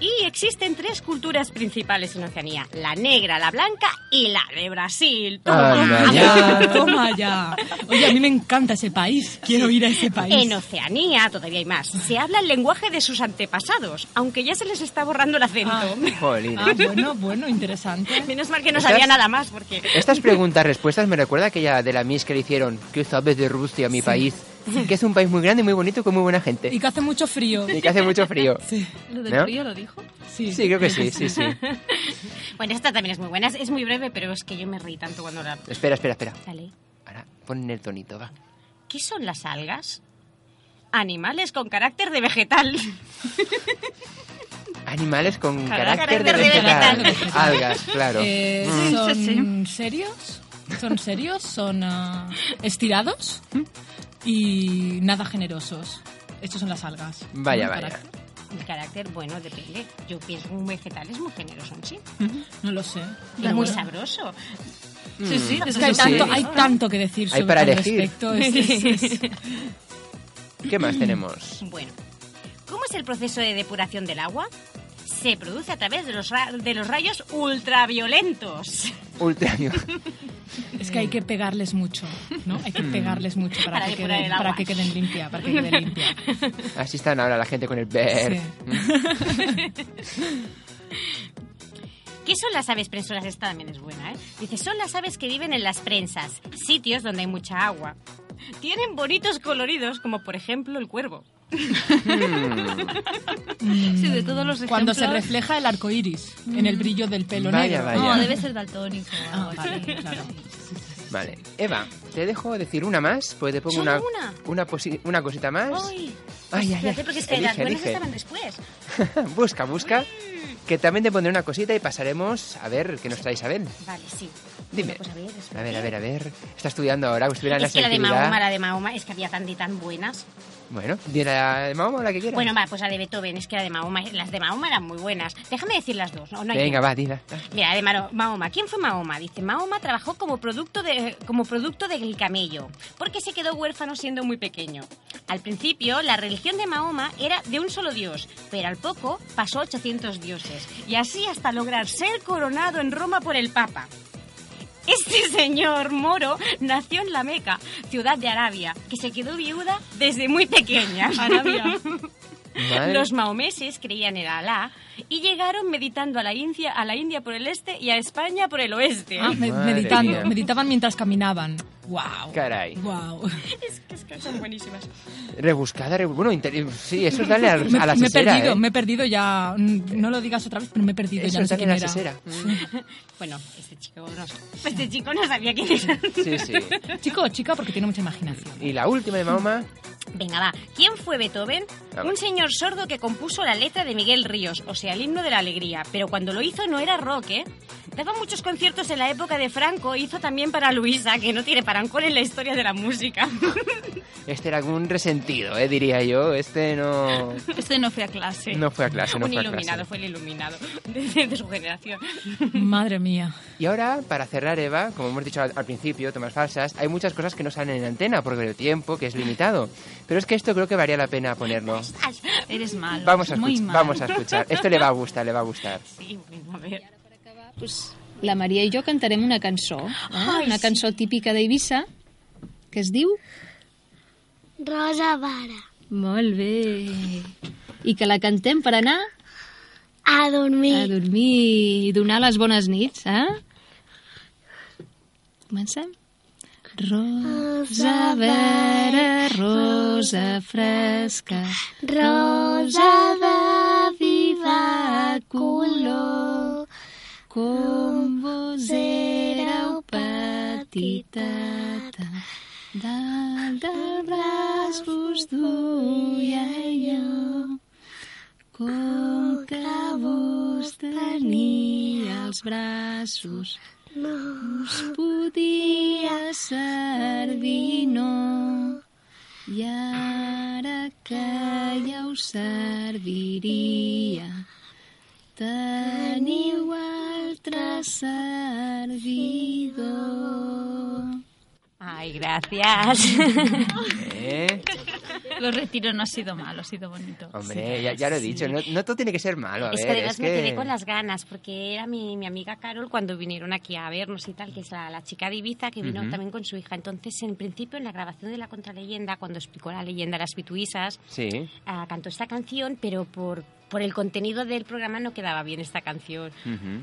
[SPEAKER 2] Y existen tres culturas principales en Oceanía, la negra, la blanca y la de Brasil.
[SPEAKER 1] Anda
[SPEAKER 2] Toma.
[SPEAKER 7] Ya, toma ya. Oye, a mí me encanta ese país. Quiero ir a ese país.
[SPEAKER 2] En Oceanía, todavía hay más, se habla el lenguaje de sus antepasados, aunque ya se les está borrando el acento.
[SPEAKER 7] Ah.
[SPEAKER 1] Jolín.
[SPEAKER 7] Ah, bueno, bueno, interesante.
[SPEAKER 2] Menos mal que no
[SPEAKER 1] ¿Estás-
[SPEAKER 2] sabía nada más, porque...
[SPEAKER 1] Estas preguntas, respuestas me recuerda aquella de la Miss que le hicieron. ¿Qué sabes de Rusia, mi país? Que es un país muy grande, muy bonito, con muy buena gente.
[SPEAKER 7] Y que hace mucho frío.
[SPEAKER 1] Y que hace mucho frío.
[SPEAKER 7] Sí,
[SPEAKER 4] ¿Lo del
[SPEAKER 1] ¿No?
[SPEAKER 4] frío lo dijo?
[SPEAKER 7] sí.
[SPEAKER 1] Sí, creo que sí, sí, sí.
[SPEAKER 2] Bueno, esta también es muy buena, es, muy breve, pero es que yo me reí tanto cuando la...
[SPEAKER 1] Espera, espera, espera.
[SPEAKER 2] Dale.
[SPEAKER 1] Ahora, pon el tonito, va.
[SPEAKER 2] ¿Qué son las algas? Animales con carácter de vegetal.
[SPEAKER 1] Animales con
[SPEAKER 2] Carácter
[SPEAKER 1] carácter, de
[SPEAKER 2] de
[SPEAKER 1] vegetal.
[SPEAKER 2] vegetal.
[SPEAKER 1] Algas, claro.
[SPEAKER 7] Eh,
[SPEAKER 1] Mm.
[SPEAKER 7] ¿Son
[SPEAKER 4] sí,
[SPEAKER 7] serios? ¿Son serios? ¿Son ah, estirados? Y nada generosos. Estos son las algas.
[SPEAKER 1] Vaya, vaya.
[SPEAKER 7] Carácter.
[SPEAKER 2] El carácter, bueno, depende. Yo pienso que un vegetal es muy generoso en sí.
[SPEAKER 7] No lo sé.
[SPEAKER 2] Y muy
[SPEAKER 7] bueno.
[SPEAKER 2] sabroso.
[SPEAKER 4] Sí, sí,
[SPEAKER 7] Es
[SPEAKER 4] eso
[SPEAKER 7] que hay, tanto, hay tanto que decir
[SPEAKER 1] Hay
[SPEAKER 7] sobre
[SPEAKER 1] para
[SPEAKER 7] al
[SPEAKER 1] elegir.
[SPEAKER 7] respecto. Es- es- es-
[SPEAKER 1] ¿Qué más tenemos?
[SPEAKER 2] Bueno, ¿cómo es el proceso de depuración del agua? Se produce a través de los, ra- de los rayos ultraviolentos.
[SPEAKER 1] Ultra.
[SPEAKER 7] es que hay que pegarles mucho, ¿no? Hay que pegarles mucho para,
[SPEAKER 2] Para
[SPEAKER 7] que, queden, para que queden limpia, para que quede limpia.
[SPEAKER 1] Así están ahora la gente con el ver.
[SPEAKER 2] ¿Qué son las aves prensoras? Esta también es buena, ¿eh? Dice, son las aves que viven en las prensas, sitios donde hay mucha agua. Tienen bonitos coloridos, como por ejemplo el cuervo.
[SPEAKER 4] Sí, de todos los
[SPEAKER 7] Cuando se
[SPEAKER 4] ejemplos-
[SPEAKER 7] refleja el arco iris en el brillo del pelo
[SPEAKER 1] Vaya,
[SPEAKER 7] negro.
[SPEAKER 1] vaya.
[SPEAKER 4] No, debe ser daltónico. o
[SPEAKER 7] Ah,
[SPEAKER 4] así.
[SPEAKER 7] vale, claro.
[SPEAKER 1] Vale. Eva, te dejo decir una más, pues te pongo
[SPEAKER 2] ¿Solo
[SPEAKER 1] una,
[SPEAKER 2] una?
[SPEAKER 1] Una, posi- una cosita más.
[SPEAKER 2] ¡Ay!
[SPEAKER 1] Ay, ay,
[SPEAKER 2] Espérate,
[SPEAKER 1] ay.
[SPEAKER 2] porque es que las
[SPEAKER 1] Elige,
[SPEAKER 2] buenas
[SPEAKER 1] elige.
[SPEAKER 2] estaban después.
[SPEAKER 1] busca, busca. Que también te pondré una cosita y pasaremos a ver qué nos trae Isabel.
[SPEAKER 2] Vale, sí.
[SPEAKER 1] Dime.
[SPEAKER 2] Bueno, pues a ver.
[SPEAKER 1] A ver, a ver, a ver. Está estudiando ahora, estuviera en la
[SPEAKER 2] Es que la de. Mahoma, la de Mahoma, es que había tan y tan buenas.
[SPEAKER 1] Bueno, di la de Mahoma o la que quieras.
[SPEAKER 2] Bueno, va, pues la de Beethoven, es que la de Mahoma, las de Mahoma eran muy buenas. Déjame decir las dos, ¿no? no hay
[SPEAKER 1] Venga,
[SPEAKER 2] que-
[SPEAKER 1] va, dila.
[SPEAKER 2] Mira, de Maro- Mahoma. ¿Quién fue Mahoma? Dice, Mahoma trabajó como producto, de, como producto del camello, porque se quedó huérfano siendo muy pequeño. Al principio, la religión de Mahoma era de un solo dios, pero al poco pasó a 800 dioses, y así hasta lograr ser coronado en Roma por el Papa. Este señor moro nació en la Meca, ciudad de Arabia, que se quedó viuda desde muy pequeña.
[SPEAKER 7] Arabia.
[SPEAKER 1] Madre.
[SPEAKER 2] Los maomeses creían en Alá y llegaron meditando a la India, a la India por el este y a España por el oeste.
[SPEAKER 7] Ah, meditando, meditaban mientras caminaban. Wow.
[SPEAKER 1] Caray.
[SPEAKER 7] Wow.
[SPEAKER 2] Es que, es que son buenísimas.
[SPEAKER 1] Rebuscada, rebu- bueno, inter- sí, eso es darle a,
[SPEAKER 7] Me,
[SPEAKER 1] a la
[SPEAKER 7] me he
[SPEAKER 1] sesera,
[SPEAKER 7] perdido,
[SPEAKER 1] ¿eh?
[SPEAKER 7] me he perdido ya. mm, No lo digas otra vez, pero me he perdido
[SPEAKER 1] Eso
[SPEAKER 7] ya. No
[SPEAKER 1] es
[SPEAKER 7] sé
[SPEAKER 1] darle
[SPEAKER 7] quién
[SPEAKER 1] a la
[SPEAKER 7] era.
[SPEAKER 1] sesera.
[SPEAKER 2] Bueno, este chico no, este chico no sabía quién era.
[SPEAKER 1] Sí, sí.
[SPEAKER 7] Chico o chica, porque tiene mucha imaginación.
[SPEAKER 1] Y la última de Mahoma,
[SPEAKER 2] Venga, va. ¿Quién fue Beethoven? Un señor sordo que compuso la letra de Miguel Ríos, o sea, el himno de la alegría. Pero cuando lo hizo no era rock, ¿eh? Daba muchos conciertos en la época de Franco, hizo también para Luisa, que no tiene parancón en la historia de la música.
[SPEAKER 1] este era un resentido, ¿eh? diría yo. Este no,
[SPEAKER 4] Este no fue a clase.
[SPEAKER 1] no fue a clase, no
[SPEAKER 2] Un
[SPEAKER 1] fue a
[SPEAKER 2] iluminado,
[SPEAKER 1] clase.
[SPEAKER 2] fue el iluminado de, de su generación.
[SPEAKER 7] Madre mía.
[SPEAKER 1] Y ahora, para cerrar, Eva, como hemos dicho al, al principio, tomas falsas, hay muchas cosas que no salen en antena porque el tiempo, que es limitado. Pero es que esto creo que valía la pena ponerlo.
[SPEAKER 4] Eres malo.
[SPEAKER 1] Vamos a,
[SPEAKER 4] muy malo.
[SPEAKER 1] vamos a escuchar. Esto le va a gustar, le va a gustar.
[SPEAKER 2] Sí, bueno, a ver.
[SPEAKER 11] Pues la Maria i jo cantarem una cançó, eh?
[SPEAKER 2] Ai,
[SPEAKER 11] una
[SPEAKER 2] sí.
[SPEAKER 11] cançó típica d'Eivissa, que es diu...
[SPEAKER 12] Rosa Vara.
[SPEAKER 11] Molt bé. I que la cantem per anar
[SPEAKER 12] A dormir.
[SPEAKER 11] a dormir i donar les bones nits, eh? Comencem? Rosa vera, rosa fresca,
[SPEAKER 12] Rosa de viva color.
[SPEAKER 11] Com vos éreu petiteta, dalt del braç vos duia jo, com que vos tenia als braços,
[SPEAKER 12] No.
[SPEAKER 11] us podia servir, no. I ara que ja us serviria, teniu altre servidor.
[SPEAKER 2] Ay, gracias.
[SPEAKER 1] ¿Eh?
[SPEAKER 4] Lo retiro, no ha sido malo, ha sido bonito.
[SPEAKER 1] Hombre, ya, ya lo he dicho, no, no todo tiene que ser malo. A
[SPEAKER 2] Es que además
[SPEAKER 1] es
[SPEAKER 2] me
[SPEAKER 1] que...
[SPEAKER 2] quedé con las ganas, porque era mi, mi amiga Carol cuando vinieron aquí a vernos y tal, que es la, la chica de Ibiza, que vino también con su hija. Entonces, en principio, en la grabación de la contraleyenda, cuando explicó la leyenda de las pituisas,
[SPEAKER 1] Sí.
[SPEAKER 2] ah, cantó esta canción, pero por, por el contenido del programa no quedaba bien esta canción.
[SPEAKER 1] Ujú.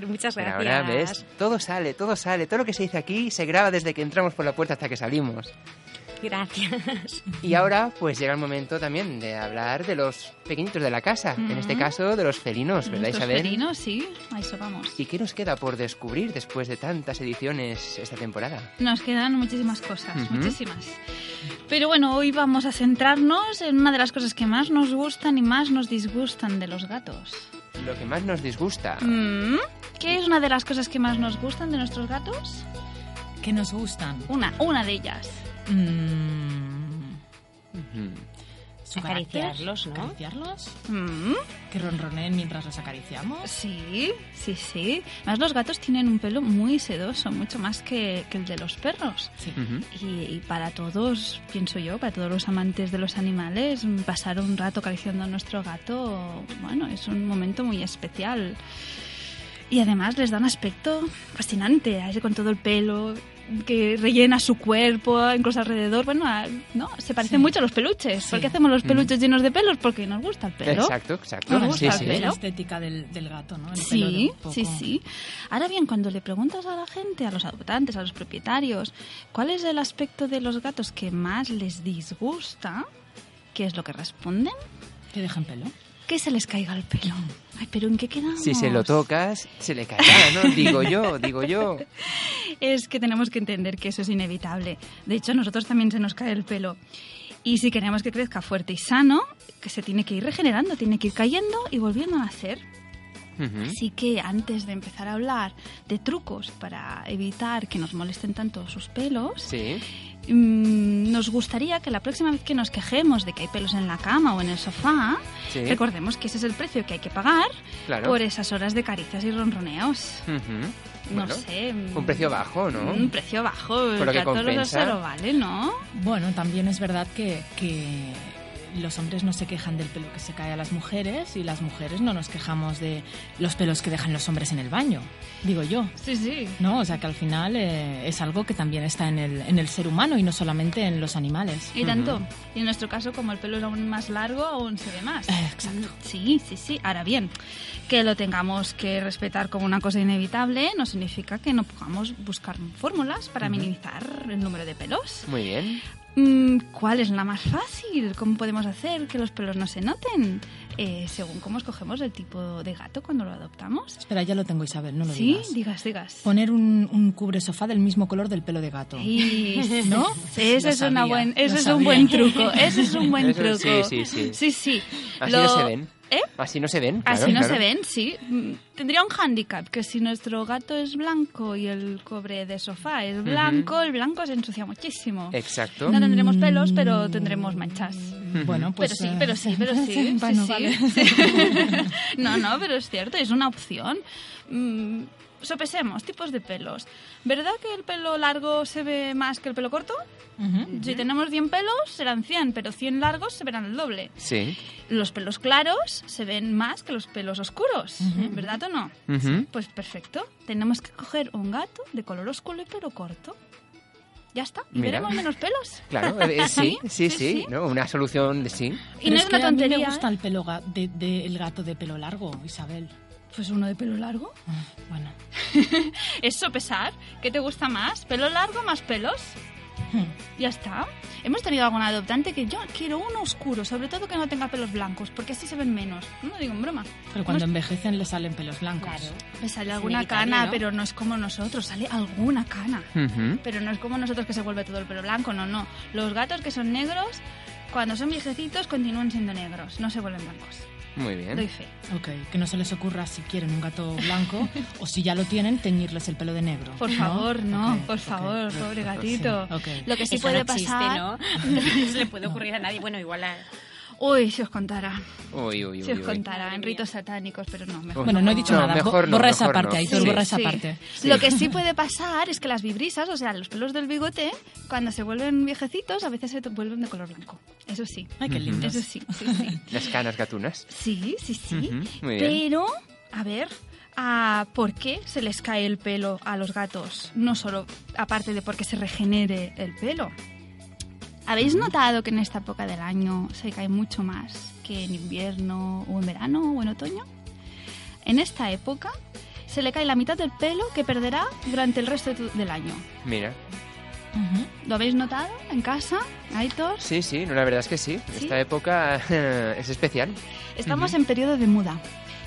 [SPEAKER 2] Muchas
[SPEAKER 1] Pero
[SPEAKER 2] gracias.
[SPEAKER 1] ahora ves, todo sale, todo sale. Todo lo que se dice aquí se graba desde que entramos por la puerta hasta que salimos.
[SPEAKER 2] Gracias.
[SPEAKER 1] Y ahora, pues llega el momento también de hablar de los pequeñitos de la casa. En este caso, de los felinos, ¿verdad, Isabel?
[SPEAKER 4] felinos, sí, a eso vamos.
[SPEAKER 1] ¿Y qué nos queda por descubrir después de tantas ediciones esta temporada?
[SPEAKER 4] Nos quedan muchísimas cosas, muchísimas. Pero bueno, hoy vamos a centrarnos en una de las cosas que más nos gustan y más nos disgustan de los gatos.
[SPEAKER 1] Lo que más nos disgusta.
[SPEAKER 4] Mm, ¿Qué es una de las cosas que más nos gustan de nuestros gatos?
[SPEAKER 7] Que nos gustan.
[SPEAKER 4] Una, una de ellas.
[SPEAKER 7] Mm, su
[SPEAKER 2] Acariciarlos,
[SPEAKER 7] carácter,
[SPEAKER 2] ¿no?
[SPEAKER 7] Acariciarlos.
[SPEAKER 4] Mm,
[SPEAKER 7] Que ronroneen mientras los acariciamos.
[SPEAKER 4] sí, sí, sí. Además los gatos tienen un pelo muy sedoso, mucho más que, que el de los perros.
[SPEAKER 7] Sí.
[SPEAKER 4] Y, y para todos, pienso yo, para todos los amantes de los animales, pasar un rato acariciando a nuestro gato, bueno, es un momento muy especial. Y además les da un aspecto fascinante, a ese con todo el pelo que rellena su cuerpo, incluso alrededor. Bueno, a- ¿no? Se parecen
[SPEAKER 7] Sí.
[SPEAKER 4] mucho a los peluches.
[SPEAKER 7] Sí.
[SPEAKER 4] ¿Por qué hacemos los peluches llenos de pelos? Porque nos gusta el pelo.
[SPEAKER 1] Exacto, exacto.
[SPEAKER 4] Nos gusta
[SPEAKER 1] sí.
[SPEAKER 4] el pelo.
[SPEAKER 7] La estética del, del gato, ¿no? El pelo
[SPEAKER 4] Sí,
[SPEAKER 7] poco-
[SPEAKER 4] sí, sí. Ahora bien, cuando le preguntas a la gente, a los adoptantes, a los propietarios, cuál es el aspecto de los gatos que más les disgusta, ¿qué es lo que responden?
[SPEAKER 7] Que dejan pelo.
[SPEAKER 4] Que se les caiga el pelo. Ay, pero ¿en qué quedamos?
[SPEAKER 1] Si se lo tocas, se le caerá, ¿no? Digo yo, digo yo.
[SPEAKER 4] Es que tenemos que entender que eso es inevitable. De hecho, a nosotros también se nos cae el pelo. Y si queremos que crezca fuerte y sano, que se tiene que ir regenerando, tiene que ir cayendo y volviendo a nacer.
[SPEAKER 1] Ujú.
[SPEAKER 4] Así que antes de empezar a hablar de trucos para evitar que nos molesten tanto sus pelos,
[SPEAKER 1] Sí.
[SPEAKER 4] Mm, nos gustaría que la próxima vez que nos quejemos de que hay pelos en la cama o en el sofá,
[SPEAKER 1] Sí.
[SPEAKER 4] recordemos que ese es el precio que hay que pagar
[SPEAKER 1] Claro.
[SPEAKER 4] por esas horas de caricias y ronroneos.
[SPEAKER 1] Ujú.
[SPEAKER 4] No
[SPEAKER 1] Bueno,
[SPEAKER 4] sé. mm,
[SPEAKER 1] Un precio bajo, ¿no?
[SPEAKER 4] Un precio bajo.
[SPEAKER 1] Por lo que
[SPEAKER 4] 14 euros
[SPEAKER 1] compensa.
[SPEAKER 4] lo vale, ¿no?
[SPEAKER 7] Bueno, también es verdad que, que los hombres no se quejan del pelo que se cae a las mujeres y las mujeres no nos quejamos de los pelos que dejan los hombres en el baño, digo yo.
[SPEAKER 4] Sí, sí.
[SPEAKER 7] No, o sea que al final eh, es algo que también está en el, en el ser humano y no solamente en los animales.
[SPEAKER 4] Y tanto. Y en nuestro caso, como el pelo es aún más largo, aún se ve más.
[SPEAKER 7] Eh, Exacto.
[SPEAKER 4] Sí, sí, sí. Ahora bien, que lo tengamos que respetar como una cosa inevitable no significa que no podamos buscar fórmulas para
[SPEAKER 1] Ujú.
[SPEAKER 4] minimizar el número de pelos.
[SPEAKER 1] Muy bien.
[SPEAKER 4] Mm, ¿Cuál es la más fácil? ¿Cómo podemos hacer que los pelos no se noten? Eh, según cómo escogemos el tipo de gato cuando lo adoptamos.
[SPEAKER 7] Espera, ya lo tengo Isabel, no lo
[SPEAKER 4] Sí,
[SPEAKER 7] digas.
[SPEAKER 4] digas, digas.
[SPEAKER 7] Poner un, un cubre sofá del mismo color del pelo de gato.
[SPEAKER 4] Sí,
[SPEAKER 7] ¿No?
[SPEAKER 4] Ese es, una buen, ese es un buen truco. Ese es un buen truco.
[SPEAKER 1] sí, sí, sí.
[SPEAKER 4] Sí, sí.
[SPEAKER 1] Así
[SPEAKER 4] Lo-
[SPEAKER 1] se ven.
[SPEAKER 4] ¿Eh?
[SPEAKER 1] Así no se ven.
[SPEAKER 4] Así no
[SPEAKER 1] claro.
[SPEAKER 4] se ven, sí. Mm, Tendría un hándicap, que si nuestro gato es blanco y el cobre de sofá es blanco, el blanco se ensucia muchísimo.
[SPEAKER 1] Exacto.
[SPEAKER 4] No tendremos pelos, pero tendremos manchas.
[SPEAKER 7] Bueno, pues...
[SPEAKER 4] pero sí,
[SPEAKER 7] eh,
[SPEAKER 4] pero sí, pero sí. sí,
[SPEAKER 7] bueno,
[SPEAKER 4] sí.
[SPEAKER 7] vale.
[SPEAKER 4] no, no, pero es cierto, es una opción. Sopesemos, tipos de pelos. ¿Verdad que el pelo largo se ve más que el pelo corto? Si tenemos 100 pelos, serán 100, pero 100 largos se verán el doble.
[SPEAKER 1] Sí.
[SPEAKER 4] Los pelos claros se ven más que los pelos oscuros, ¿verdad o no? Pues perfecto. Tenemos que coger un gato de color oscuro y pelo corto. Ya está. Y
[SPEAKER 1] Mira.
[SPEAKER 4] veremos menos pelos.
[SPEAKER 1] Claro, eh, sí, sí, sí,
[SPEAKER 4] sí.
[SPEAKER 1] ¿no? Una solución de sí.
[SPEAKER 4] Y
[SPEAKER 7] Pero
[SPEAKER 4] no
[SPEAKER 7] es
[SPEAKER 4] es
[SPEAKER 7] que
[SPEAKER 4] una
[SPEAKER 7] a mí
[SPEAKER 4] tontería.
[SPEAKER 7] me gusta el pelo ga- de, de- el gato de pelo largo, Isabel.
[SPEAKER 4] Pues uno de pelo largo.
[SPEAKER 7] Ah, Bueno.
[SPEAKER 4] Es sopesar. ¿Qué te gusta más? ¿Pelo largo más pelos?
[SPEAKER 7] Hmm.
[SPEAKER 4] Ya está. Hemos tenido alguna adoptante que yo quiero uno oscuro, sobre todo que no tenga pelos blancos, porque así se ven menos. No lo digo en broma.
[SPEAKER 7] Pero cuando envejecen le salen pelos blancos.
[SPEAKER 4] Me sale alguna cana,
[SPEAKER 11] ¿no?
[SPEAKER 4] pero no es como nosotros, sale alguna cana.
[SPEAKER 1] Ujú.
[SPEAKER 4] Pero no es como nosotros que se vuelve todo el pelo blanco, no, no. Los gatos que son negros, cuando son viejecitos, continúan siendo negros, no se vuelven blancos.
[SPEAKER 1] Muy bien.
[SPEAKER 4] Doy fe.
[SPEAKER 7] Ok, que no se les ocurra si quieren un gato blanco o si ya lo tienen, teñirles el pelo de negro.
[SPEAKER 4] Por
[SPEAKER 7] ¿no?
[SPEAKER 4] favor, no, por favor,
[SPEAKER 7] sí,
[SPEAKER 4] pobre
[SPEAKER 7] sí,
[SPEAKER 4] gatito.
[SPEAKER 7] ok.
[SPEAKER 4] Lo que sí
[SPEAKER 11] Eso
[SPEAKER 4] puede
[SPEAKER 11] no existe,
[SPEAKER 4] pasar.
[SPEAKER 11] ¿no? No se le puede ocurrir a nadie. Bueno, igual a...
[SPEAKER 4] Uy, si os contara.
[SPEAKER 1] Uy, uy,
[SPEAKER 4] Si
[SPEAKER 1] uy,
[SPEAKER 4] os
[SPEAKER 1] uy.
[SPEAKER 4] contara en ritos satánicos, pero no, mejor
[SPEAKER 7] Bueno, no he dicho
[SPEAKER 1] No,
[SPEAKER 7] nada.
[SPEAKER 1] Mejor no,
[SPEAKER 7] borra esa
[SPEAKER 1] mejor
[SPEAKER 7] parte,
[SPEAKER 1] no.
[SPEAKER 7] Aitor,
[SPEAKER 1] Sí,
[SPEAKER 7] borra esa
[SPEAKER 4] Sí.
[SPEAKER 7] parte.
[SPEAKER 1] Sí.
[SPEAKER 4] Lo que sí puede pasar es que las vibrisas, o sea, los pelos del bigote, cuando se vuelven viejecitos, a veces se vuelven de color blanco. Eso sí.
[SPEAKER 7] Ay, qué lindo.
[SPEAKER 4] Eso sí, sí, sí.
[SPEAKER 1] Las canas gatunas.
[SPEAKER 4] Sí, sí, sí.
[SPEAKER 1] Ujú, muy bien.
[SPEAKER 4] Pero, a ver, ah, ¿por qué se les cae el pelo a los gatos? No solo aparte de porque se regenere el pelo. ¿Habéis notado que en esta época del año se cae mucho más que en invierno o en verano o en otoño? En esta época se le cae la mitad del pelo que perderá durante el resto del año.
[SPEAKER 1] Mira.
[SPEAKER 4] ¿Lo habéis notado en casa, Aitor?
[SPEAKER 1] Sí, sí, no, la verdad es que sí.
[SPEAKER 4] ¿Sí?
[SPEAKER 1] Esta época es especial.
[SPEAKER 4] Estamos en periodo de muda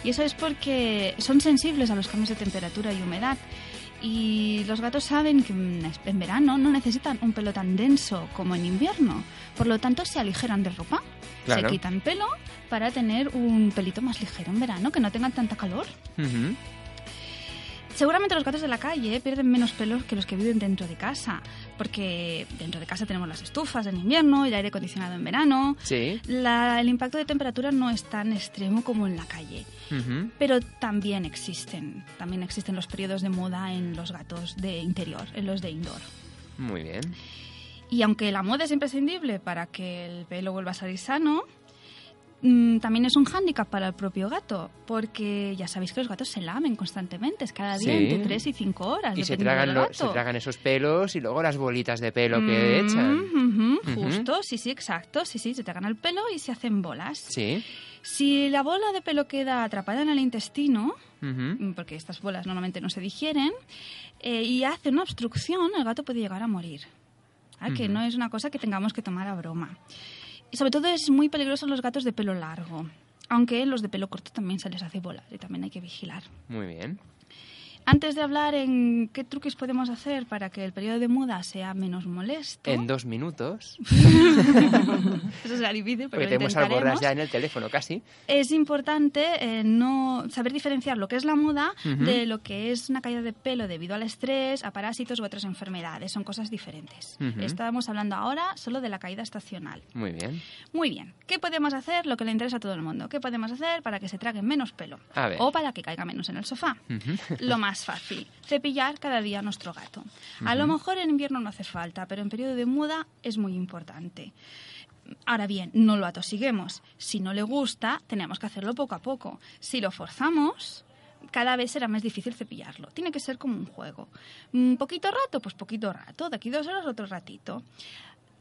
[SPEAKER 4] y eso es porque son sensibles a los cambios de temperatura y humedad. Y los gatos saben que en en verano no necesitan un pelo tan denso como en invierno. Por lo tanto, se aligeran de ropa.
[SPEAKER 1] Claro.
[SPEAKER 4] Se quitan pelo para tener un pelito más ligero en verano, que no tengan tanta calor. Seguramente los gatos de la calle pierden menos pelos que los que viven dentro de casa, porque dentro de casa tenemos las estufas en invierno, el aire acondicionado en verano.
[SPEAKER 1] Sí.
[SPEAKER 4] La- el impacto de temperatura no es tan extremo como en la calle. Pero también existen, también existen los periodos de moda en los gatos de interior, en los de indoor.
[SPEAKER 1] Muy bien.
[SPEAKER 4] Y aunque la moda es imprescindible para que el pelo vuelva a salir sano, también es un hándicap para el propio gato, porque ya sabéis que los gatos se lamen constantemente, es cada día
[SPEAKER 1] Sí.
[SPEAKER 4] entre 3 y 5 horas.
[SPEAKER 1] Y se tragan, lo- se tragan esos pelos y luego las bolitas de pelo que
[SPEAKER 4] Mm,
[SPEAKER 1] echan.
[SPEAKER 4] Justo, sí, sí, exacto. Sí, sí, se tragan el pelo y se hacen bolas.
[SPEAKER 1] Sí.
[SPEAKER 4] Si la bola de pelo queda atrapada en el intestino, mm, porque estas bolas normalmente no se digieren, eh, y hace una obstrucción, el gato puede llegar a morir. Ah, Que no es una cosa que tengamos que tomar a broma. Y sobre todo es muy peligroso los gatos de pelo largo, aunque los de pelo corto también se les hace volar y también hay que vigilar.
[SPEAKER 1] Muy bien.
[SPEAKER 4] Antes de hablar en qué truques podemos hacer para que el periodo de muda sea menos molesto,
[SPEAKER 1] En dos minutos,
[SPEAKER 4] eso será difícil, pero
[SPEAKER 1] porque
[SPEAKER 4] lo
[SPEAKER 1] tenemos al
[SPEAKER 4] intentaremos.
[SPEAKER 1] borras ya en el teléfono casi.
[SPEAKER 4] Es importante eh, no saber diferenciar lo que es la muda
[SPEAKER 1] Ujú.
[SPEAKER 4] de lo que es una caída de pelo debido al estrés, a parásitos u otras enfermedades. Son cosas diferentes.
[SPEAKER 1] Ujú.
[SPEAKER 4] Estamos hablando ahora solo de la caída estacional.
[SPEAKER 1] Muy bien.
[SPEAKER 4] Muy bien. ¿Qué podemos hacer? Lo que le interesa a todo el mundo. ¿Qué podemos hacer para que se traguen menos pelo?
[SPEAKER 1] A ver.
[SPEAKER 4] O para que caiga menos en el sofá.
[SPEAKER 1] Ujú.
[SPEAKER 4] Lo más fácil, cepillar cada día a nuestro gato. A lo mejor en invierno no hace falta, pero en periodo de muda es muy importante. Ahora bien, no lo atosiguemos. Si no le gusta, tenemos que hacerlo poco a poco. Si lo forzamos, cada vez será más difícil cepillarlo. Tiene que ser como un juego. Un poquito rato, pues poquito rato. De aquí dos horas, otro ratito.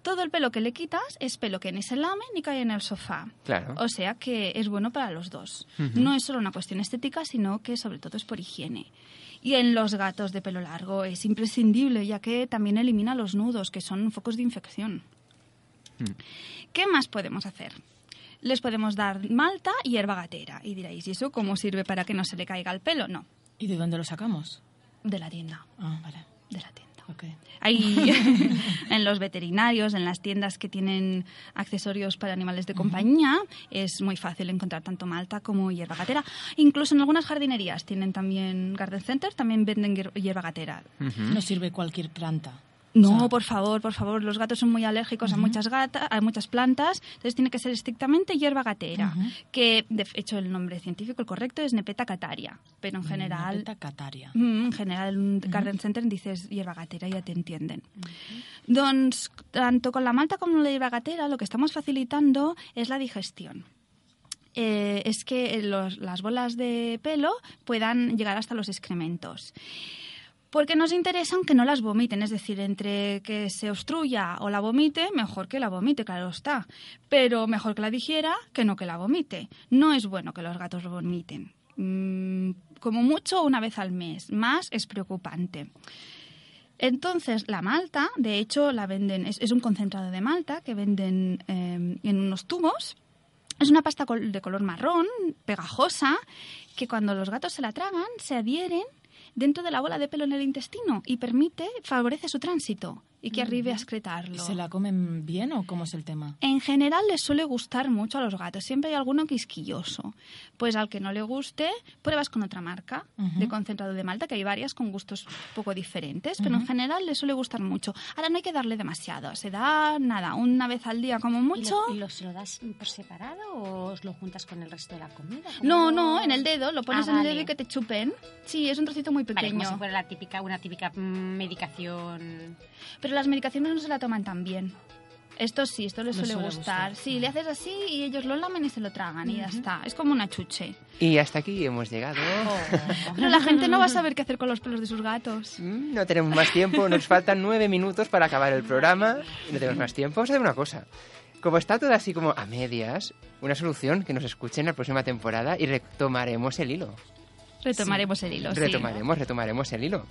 [SPEAKER 4] Todo el pelo que le quitas es pelo que ni se lame ni cae en el sofá.
[SPEAKER 1] Claro.
[SPEAKER 4] O sea que es bueno para los dos. No es solo una cuestión estética, sino que sobre todo es por higiene. Y en los gatos de pelo largo es imprescindible, ya que también elimina los nudos, que son focos de infección.
[SPEAKER 1] Mm.
[SPEAKER 4] ¿Qué más podemos hacer? Les podemos dar malta y hierba gatera. Y diréis, ¿y eso cómo sirve para que no se le caiga el pelo? No,
[SPEAKER 7] ¿Y de dónde lo sacamos?
[SPEAKER 4] de la tienda.
[SPEAKER 7] Ah, vale.
[SPEAKER 4] De la tienda.
[SPEAKER 7] Ok.
[SPEAKER 4] Hay en los veterinarios, en las tiendas que tienen accesorios para animales de compañía, es muy fácil encontrar tanto malta como hierba gatera. Incluso en algunas jardinerías tienen también garden center, también venden hier- hierba gatera.
[SPEAKER 7] No sirve cualquier planta.
[SPEAKER 4] No, por favor, por favor, los gatos son muy alérgicos a muchas gata, a muchas plantas, entonces tiene que ser estrictamente hierba gatera, que de hecho el nombre científico el correcto es Nepeta cataria, pero en general
[SPEAKER 7] Nepeta cataria.
[SPEAKER 4] Mm, en general, en un garden center dices hierba gatera y ya te entienden. Doncs, tanto con la malta como la hierba gatera, lo que estamos facilitando es la digestión. Eh, es que los- las bolas de pelo puedan llegar hasta los excrementos. Porque nos interesa aunque no las vomiten, es decir, entre que se obstruya o la vomite, mejor que la vomite, claro está. Pero mejor que la digiera que no que la vomite. No es bueno que los gatos vomiten. Mm, como mucho una vez al mes. Más es preocupante. Entonces, la malta, de hecho, la venden, es, un concentrado de malta que venden eh, en unos tubos. Es una pasta de color marrón, pegajosa, que cuando los gatos se la tragan, se adhieren dentro de la bola de pelo en el intestino y permite, favorece su tránsito y que arribe a excretarlo.
[SPEAKER 7] ¿Y se la comen bien o cómo es el tema?
[SPEAKER 4] En general les suele gustar mucho a los gatos. Siempre hay alguno quisquilloso. Pues al que no le guste, pruebas con otra marca
[SPEAKER 7] Ujú.
[SPEAKER 4] de concentrado de malta, que hay varias con gustos poco diferentes, pero en general les suele gustar mucho. Ahora no hay que darle demasiado. Se da, nada, una vez al día como
[SPEAKER 11] ¿Y
[SPEAKER 4] mucho.
[SPEAKER 11] lo, y lo- se lo das por separado o os lo juntas con el resto de la comida?
[SPEAKER 4] No, no, en el dedo, lo pones
[SPEAKER 11] Ah,
[SPEAKER 4] en el
[SPEAKER 11] vale.
[SPEAKER 4] dedo y que te chupen. Sí, es un trocito muy
[SPEAKER 11] Vale,
[SPEAKER 4] pequeño.
[SPEAKER 11] como si fuera la típica, una típica mm, medicación.
[SPEAKER 4] Pero las medicaciones no se la toman tan bien. Esto sí, esto les suele,
[SPEAKER 7] suele
[SPEAKER 4] gustar.
[SPEAKER 7] gustar.
[SPEAKER 4] Sí, le haces así y ellos lo lamen y se lo tragan y ya está. Es como una chuche.
[SPEAKER 1] Y hasta aquí hemos llegado.
[SPEAKER 4] Pero la gente no va a saber qué hacer con los pelos de sus gatos.
[SPEAKER 1] Mm, No tenemos más tiempo, nos faltan nueve minutos para acabar el programa no tenemos más tiempo. Vamos a hacer una cosa. Como está todo así como a medias, una solución que nos escuchen la próxima temporada y retomaremos el hilo.
[SPEAKER 4] Retomaremos el hilo, sí.
[SPEAKER 1] Retomaremos, retomaremos el hilo.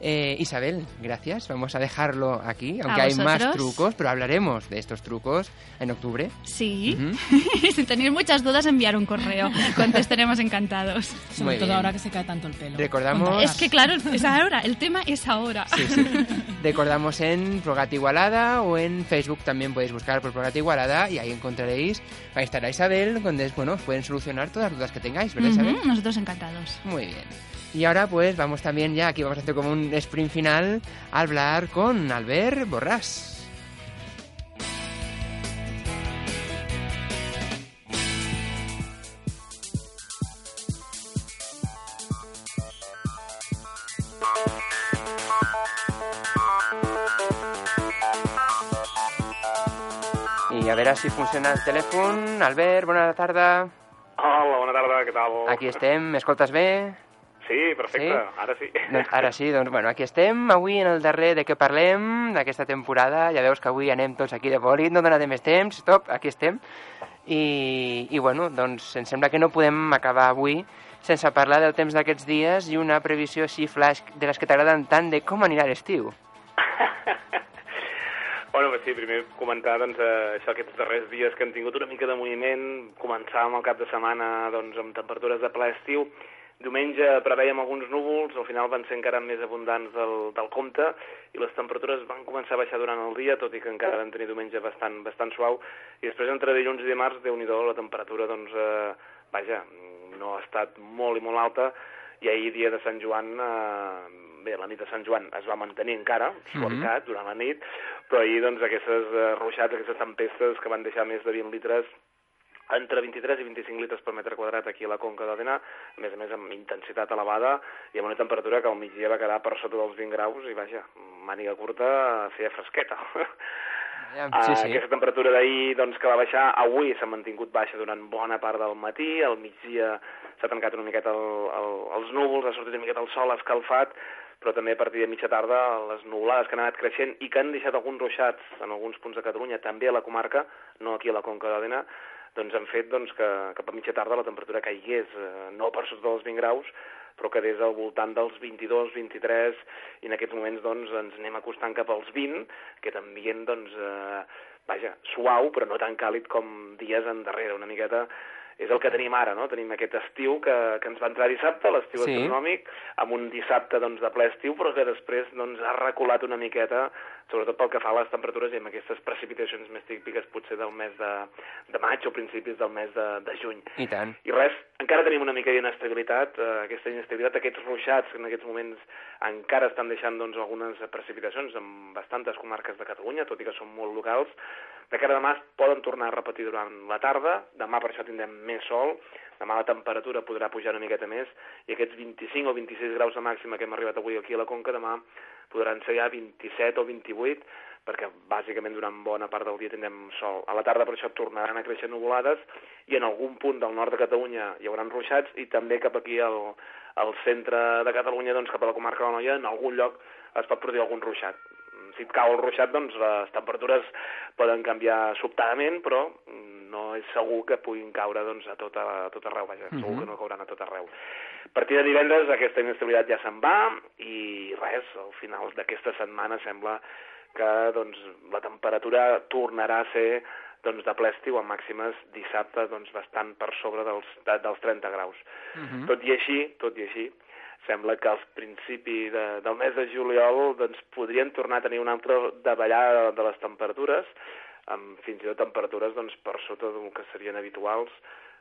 [SPEAKER 1] Eh, Isabel, gracias. Vamos a dejarlo aquí, aunque hay más trucos, pero hablaremos de estos trucos en octubre.
[SPEAKER 4] Sí.
[SPEAKER 1] Ujú.
[SPEAKER 4] si tenéis muchas dudas, enviar un correo. Contestaremos encantados.
[SPEAKER 7] Sobre
[SPEAKER 1] Muy
[SPEAKER 7] todo
[SPEAKER 1] bien.
[SPEAKER 7] ahora que se cae tanto el pelo.
[SPEAKER 1] Recordamos-.
[SPEAKER 4] Es que claro, es ahora. El tema es ahora.
[SPEAKER 1] Sí, sí. Recordamos en Progata Igualada o en Facebook también podéis buscar por Progata Igualada y ahí encontraréis, ahí estará Isabel, donde bueno, pueden solucionar todas las dudas que tengáis, ¿verdad Isabel?
[SPEAKER 4] Ujú, Nosotros encantados.
[SPEAKER 1] Muy bien. Y ahora pues vamos también ya, aquí vamos a hacer como un sprint final, a hablar con Albert Borrás. I a veure si funciona el telèfon. Albert, bona tarda.
[SPEAKER 13] Hola, bona tarda, què tal?
[SPEAKER 1] Aquí estem, m'escoltes bé?
[SPEAKER 13] Sí, perfecte,
[SPEAKER 1] Sí?
[SPEAKER 13] ara sí.
[SPEAKER 1] Doncs ara sí, doncs bueno, aquí estem, avui en el darrer de què parlem d'aquesta temporada, ja veus que avui anem tots aquí de bòlit, no donaré més temps, stop, aquí estem, i, i bueno, doncs em sembla que no podem acabar avui sense parlar del temps d'aquests dies i una previsió així flash de les que t'agraden tant de com anirà l'estiu.
[SPEAKER 13] Bueno, pues sí, primer comentar doncs, eh, això, aquests darrers dies que hem tingut una mica de moviment, començar amb el cap de setmana doncs, amb temperatures de ple estiu, Diumenge preveiem alguns núvols, al final van ser encara més abundants del, del compte i les temperatures van començar a baixar durant el dia, tot i que encara vam tenir diumenge bastant, bastant suau. I després entre dilluns i dimarts, déu nhi la temperatura, doncs, eh, vaja, no ha estat molt i molt alta, i ahir, dia de Sant Joan, eh, bé, la nit de Sant Joan es va mantenir encara, suavitat, durant la nit, però ahir, doncs, aquestes eh, ruixats, aquestes tempestes que van deixar més de 20 litres entre 23 i 25 litres per metre quadrat aquí a la conca d'Òdena, a més a més amb intensitat elevada i amb una temperatura que al migdia va quedar per sota dels 20 graus i vaja, màniga curta feia fresqueta.
[SPEAKER 1] Ja,
[SPEAKER 13] Ah,
[SPEAKER 1] sí, sí.
[SPEAKER 13] Aquesta temperatura d'ahir doncs, que va baixar, avui s'ha mantingut baixa durant bona part del matí, al migdia s'ha tancat una miqueta el, el, els núvols, ha sortit una miqueta el sol, escalfat, però també a partir de mitja tarda les nuvolades que han anat creixent i que han deixat alguns ruixats en alguns punts de Catalunya, també a la comarca, no aquí a la Conca d'Òdena, doncs han fet doncs, que cap a mitja tarda la temperatura caigués, eh, no per sota dels 20 graus, però quedés al voltant dels 22, 23, i en aquests moments doncs, ens anem acostant cap als 20, que també, doncs, eh, vaja, suau, però no tan càlid com dies endarrere, una miqueta és el que tenim ara, no? Tenim aquest estiu que, que ens va entrar dissabte, l'estiu
[SPEAKER 1] Sí.
[SPEAKER 13] astronòmic, amb un dissabte doncs, de ple estiu, però que després doncs, ha reculat una miqueta, sobretot pel que fa a les temperatures i amb aquestes precipitacions més típiques potser del mes de, de maig o principis del mes de, de juny.
[SPEAKER 1] I tant.
[SPEAKER 13] I res, encara tenim una mica d'inestabilitat, eh, aquesta inestabilitat, aquests ruixats que en aquests moments encara estan deixant doncs, algunes precipitacions en bastantes comarques de Catalunya, tot i que són molt locals. De cara a demà es poden tornar a repetir durant la tarda, demà per això tindrem més sol, demà la temperatura podrà pujar una miqueta més i aquests 25 o 26 graus de màxima que hem arribat avui aquí a la Conca, demà podran ser ja 27 o 28, perquè bàsicament durant bona part del dia tindrem sol. A la tarda per això tornaran a créixer nuvolades i en algun punt del nord de Catalunya hi haurà ruixats i també cap aquí al, al centre de Catalunya, doncs cap a la comarca de la Noia, en algun lloc es pot produir algun ruixat. Si et cau el ruixat, doncs les temperatures poden canviar sobtadament, però no és segur que puguin caure doncs, a, tot, a tot arreu, vaja, segur
[SPEAKER 1] Mhm.
[SPEAKER 13] que no cauran a tot arreu. A partir de divendres aquesta inestabilitat ja se'n va i res, al final d'aquesta setmana sembla que doncs, la temperatura tornarà a ser doncs, de ple estiu amb màximes dissabte doncs, bastant per sobre dels, de, dels 30 graus.
[SPEAKER 1] Mhm.
[SPEAKER 13] Tot i així, tot i així, sembla que al principi de, del mes de juliol doncs, podrien tornar a tenir una altra davallada de les temperatures, amb fins i tot temperatures doncs, per sota del que serien habituals,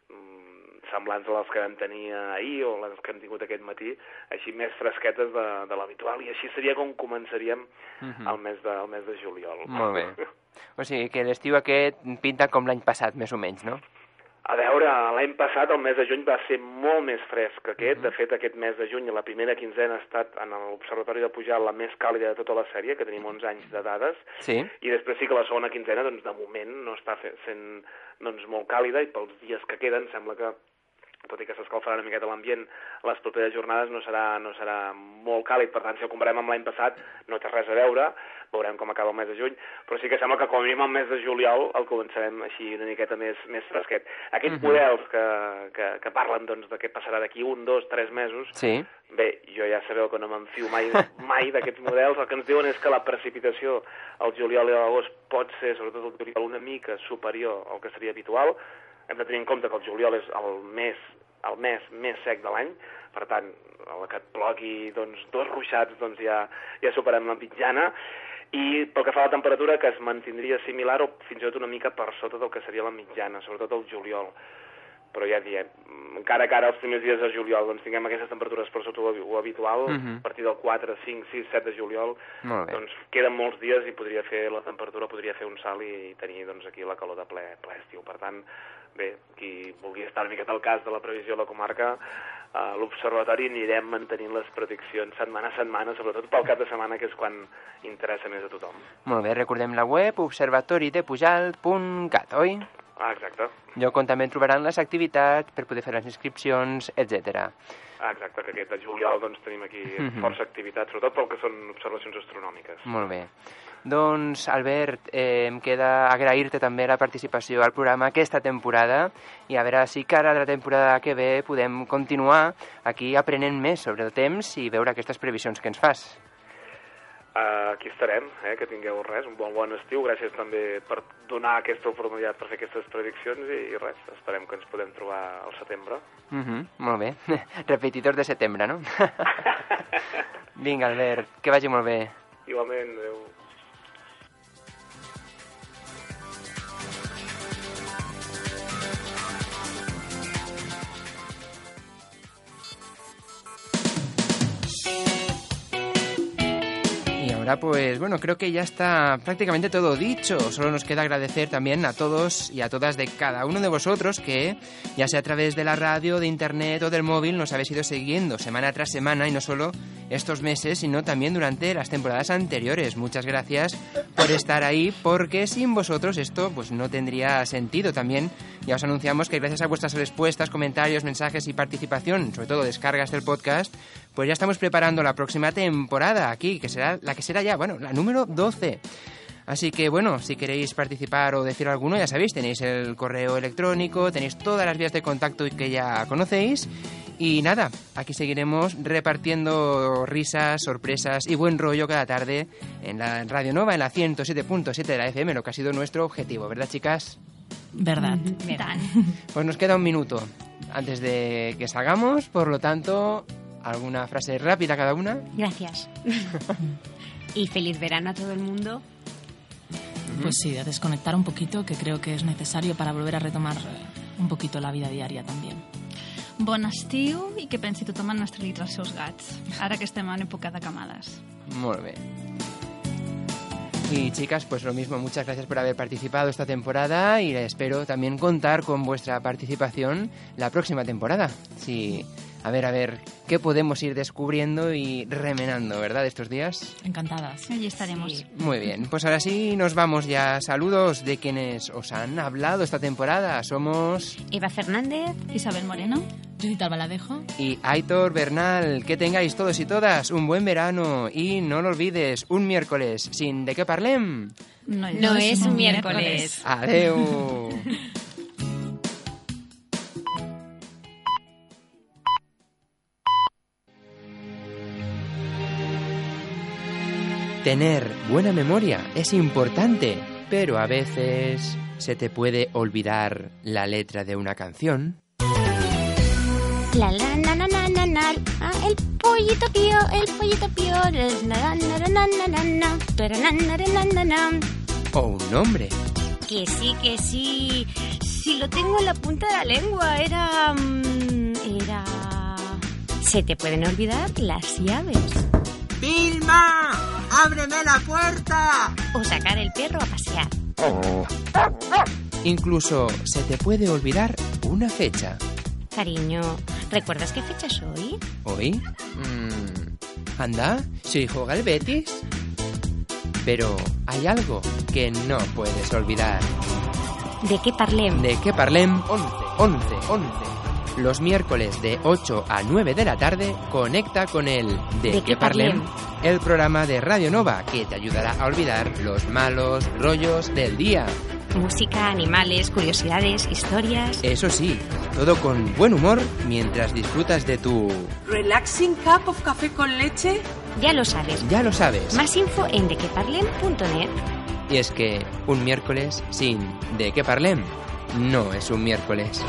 [SPEAKER 13] mm, semblants a les que vam tenir ahir o les que hem tingut aquest matí, així més fresquetes de, de l'habitual, i així seria com començaríem
[SPEAKER 1] Mhm.
[SPEAKER 13] el, mes de, el mes de juliol.
[SPEAKER 1] Molt bé. O sigui que l'estiu aquest pinta com l'any passat, més o menys, no?
[SPEAKER 13] A veure, l'any passat, el mes de juny, va ser molt més fresc que aquest. De fet, aquest mes de juny, la primera quinzena, ha estat en l'Observatori de Pujalt la més càlida de tota la sèrie, que tenim 11 anys de dades,
[SPEAKER 1] Sí.
[SPEAKER 13] i després sí que la segona quinzena, doncs, de moment, no està sent doncs, molt càlida, i pels dies que queden sembla que tot i que s'escalfarà una miqueta l'ambient, les properes jornades no serà, no serà molt càlid, per tant, si el comparem amb l'any passat, no té res a veure, veurem com acaba el mes de juny, però sí que sembla que com a mínim el mes de juliol el començarem així una miqueta més, més fresquet. Aquests
[SPEAKER 1] Mhm.
[SPEAKER 13] models que, que, que parlen doncs, de què passarà d'aquí un, dos, tres mesos,
[SPEAKER 1] Sí.
[SPEAKER 13] Bé, jo ja sabeu que no m'enfio mai, mai d'aquests models. El que ens diuen és que la precipitació al juliol i a l'agost pot ser, sobretot el juliol, una mica superior al que seria habitual. Hem de tenir en compte que el juliol és el mes, el mes més sec de l'any, per tant, la que et plogui doncs, dos ruixats doncs ja, ja superem la mitjana, i pel que fa a la temperatura, que es mantindria similar o fins i tot una mica per sota del que seria la mitjana, sobretot el juliol però ja diem, encara que ara els primers dies de juliol doncs tinguem aquestes temperatures per sota lo habitual,
[SPEAKER 1] Mhm.
[SPEAKER 13] a partir del 4, 5, 6, 7 de juliol, doncs queden molts dies i podria fer la temperatura podria fer un salt i tenir doncs, aquí la calor de ple, ple estiu. Per tant, bé, qui vulgui estar una miqueta al cas de la previsió de la comarca, a l'observatori anirem mantenint les prediccions setmana a setmana, sobretot pel cap de setmana, que és quan interessa més a tothom.
[SPEAKER 1] Molt bé, recordem la web observatoridepujalt.cat, oi?
[SPEAKER 13] Ah, exacte.
[SPEAKER 1] Lloc on també trobaran les activitats per poder fer les inscripcions, etc.
[SPEAKER 13] Ah, exacte, que aquest de juliol doncs, tenim aquí
[SPEAKER 1] Mhm.
[SPEAKER 13] força activitat, sobretot pel que són observacions astronòmiques.
[SPEAKER 1] Molt bé. Doncs, Albert, eh, em queda agrair-te també la participació al programa aquesta temporada i a veure si cara a la temporada que ve podem continuar aquí aprenent més sobre el temps i veure aquestes previsions que ens fas.
[SPEAKER 13] Uh, aquí estarem, eh, que tingueu res, un bon bon estiu, gràcies també per donar aquesta oportunitat per fer aquestes prediccions i, i res, esperem que ens podem trobar al setembre.
[SPEAKER 1] Uh -huh, molt bé. Repetidors de setembre, no? Vinga, Albert, que vagi molt bé.
[SPEAKER 13] Igualment, adeu.
[SPEAKER 1] Pues bueno, creo que ya está prácticamente todo dicho. Solo nos queda agradecer también a todos y a todas de cada uno de vosotros que, ya sea a través de la radio, de internet o del móvil, nos habéis ido siguiendo semana tras semana y no solo estos meses, sino también durante las temporadas anteriores. Muchas gracias por estar ahí, porque sin vosotros esto pues no tendría sentido. También ya os anunciamos que gracias a vuestras respuestas, comentarios, mensajes y participación, sobre todo descargas del podcast, pues ya estamos preparando la próxima temporada aquí, que será la que será ya, bueno, la número 12. Así que bueno, si queréis participar o decir alguno, ya sabéis, tenéis el correo electrónico, tenéis todas las vías de contacto que ya conocéis. Y nada, aquí seguiremos repartiendo risas, sorpresas y buen rollo cada tarde en la Radio Nova, en la 107.7 de la FM, lo que ha sido nuestro objetivo, ¿verdad, chicas?
[SPEAKER 7] Verdad.
[SPEAKER 1] Pues nos queda un minuto antes de que salgamos, por lo tanto, ¿alguna frase rápida cada una?
[SPEAKER 2] Gracias. y feliz verano a todo el mundo.
[SPEAKER 7] Pues sí, de desconectar un poquito, que creo que es necesario para volver a retomar eh, un poquito la vida diaria también.
[SPEAKER 4] Bon estiu i que pensi tothom en nostre litre els seus gats, ara que estem en època de camades.
[SPEAKER 1] Molt bé. Y chicas, pues lo mismo, muchas gracias por haber participado esta temporada y espero también contar con vuestra participación la próxima temporada. Sí, a ver, a ver, qué podemos ir descubriendo y remenando, ¿verdad? Estos días.
[SPEAKER 7] Encantadas.
[SPEAKER 4] Allí estaremos.
[SPEAKER 1] Muy bien, pues ahora sí nos vamos ya. Saludos de quienes os han hablado esta temporada. Somos
[SPEAKER 2] Eva Fernández,
[SPEAKER 4] Isabel Moreno,
[SPEAKER 7] Judith Albaladejo
[SPEAKER 1] y Aitor Bernal. Que tengáis todos y todas un buen verano y no lo olvides, un miércoles sin de qué parlem.
[SPEAKER 4] No,
[SPEAKER 2] No es un miércoles.
[SPEAKER 1] Adeu. Tener buena memoria es importante, pero a veces se te puede olvidar la letra de una canción.
[SPEAKER 12] La la na na na na na. Ah, el pollito pío, el pollito pío. La na na na na na na. Pero na na na na na.
[SPEAKER 1] O un nombre.
[SPEAKER 2] Que sí, que sí. Si lo tengo en la punta de la lengua, era... mm, Era... Se te pueden olvidar las llaves.
[SPEAKER 3] ¡Vilma! ¡Ábreme la puerta!
[SPEAKER 2] O sacar el perro a pasear.
[SPEAKER 1] Incluso se te puede olvidar una fecha.
[SPEAKER 2] Cariño, ¿recuerdas qué fecha es hoy?
[SPEAKER 1] ¿Hoy? Mm, anda, si juega el Betis. Pero hay algo que no puedes olvidar.
[SPEAKER 2] ¿De qué parlem?
[SPEAKER 1] De que parlem 11, 11, 11. Los miércoles de 8 a 9 de la tarde conecta con el De,
[SPEAKER 2] ¿De
[SPEAKER 1] que
[SPEAKER 2] qué
[SPEAKER 1] parlem,
[SPEAKER 2] parlem?
[SPEAKER 1] el programa de Radio Nova que te ayudará a olvidar los malos rollos del día.
[SPEAKER 2] Música, animales, curiosidades, historias.
[SPEAKER 1] Eso sí, todo con buen humor mientras disfrutas de tu...
[SPEAKER 3] ¿Relaxing cup of café con leche?
[SPEAKER 2] Ya lo sabes.
[SPEAKER 1] Ya lo sabes.
[SPEAKER 2] Más info en dequeparlem.net.
[SPEAKER 1] Y es que un miércoles sin De que parlem no es un miércoles.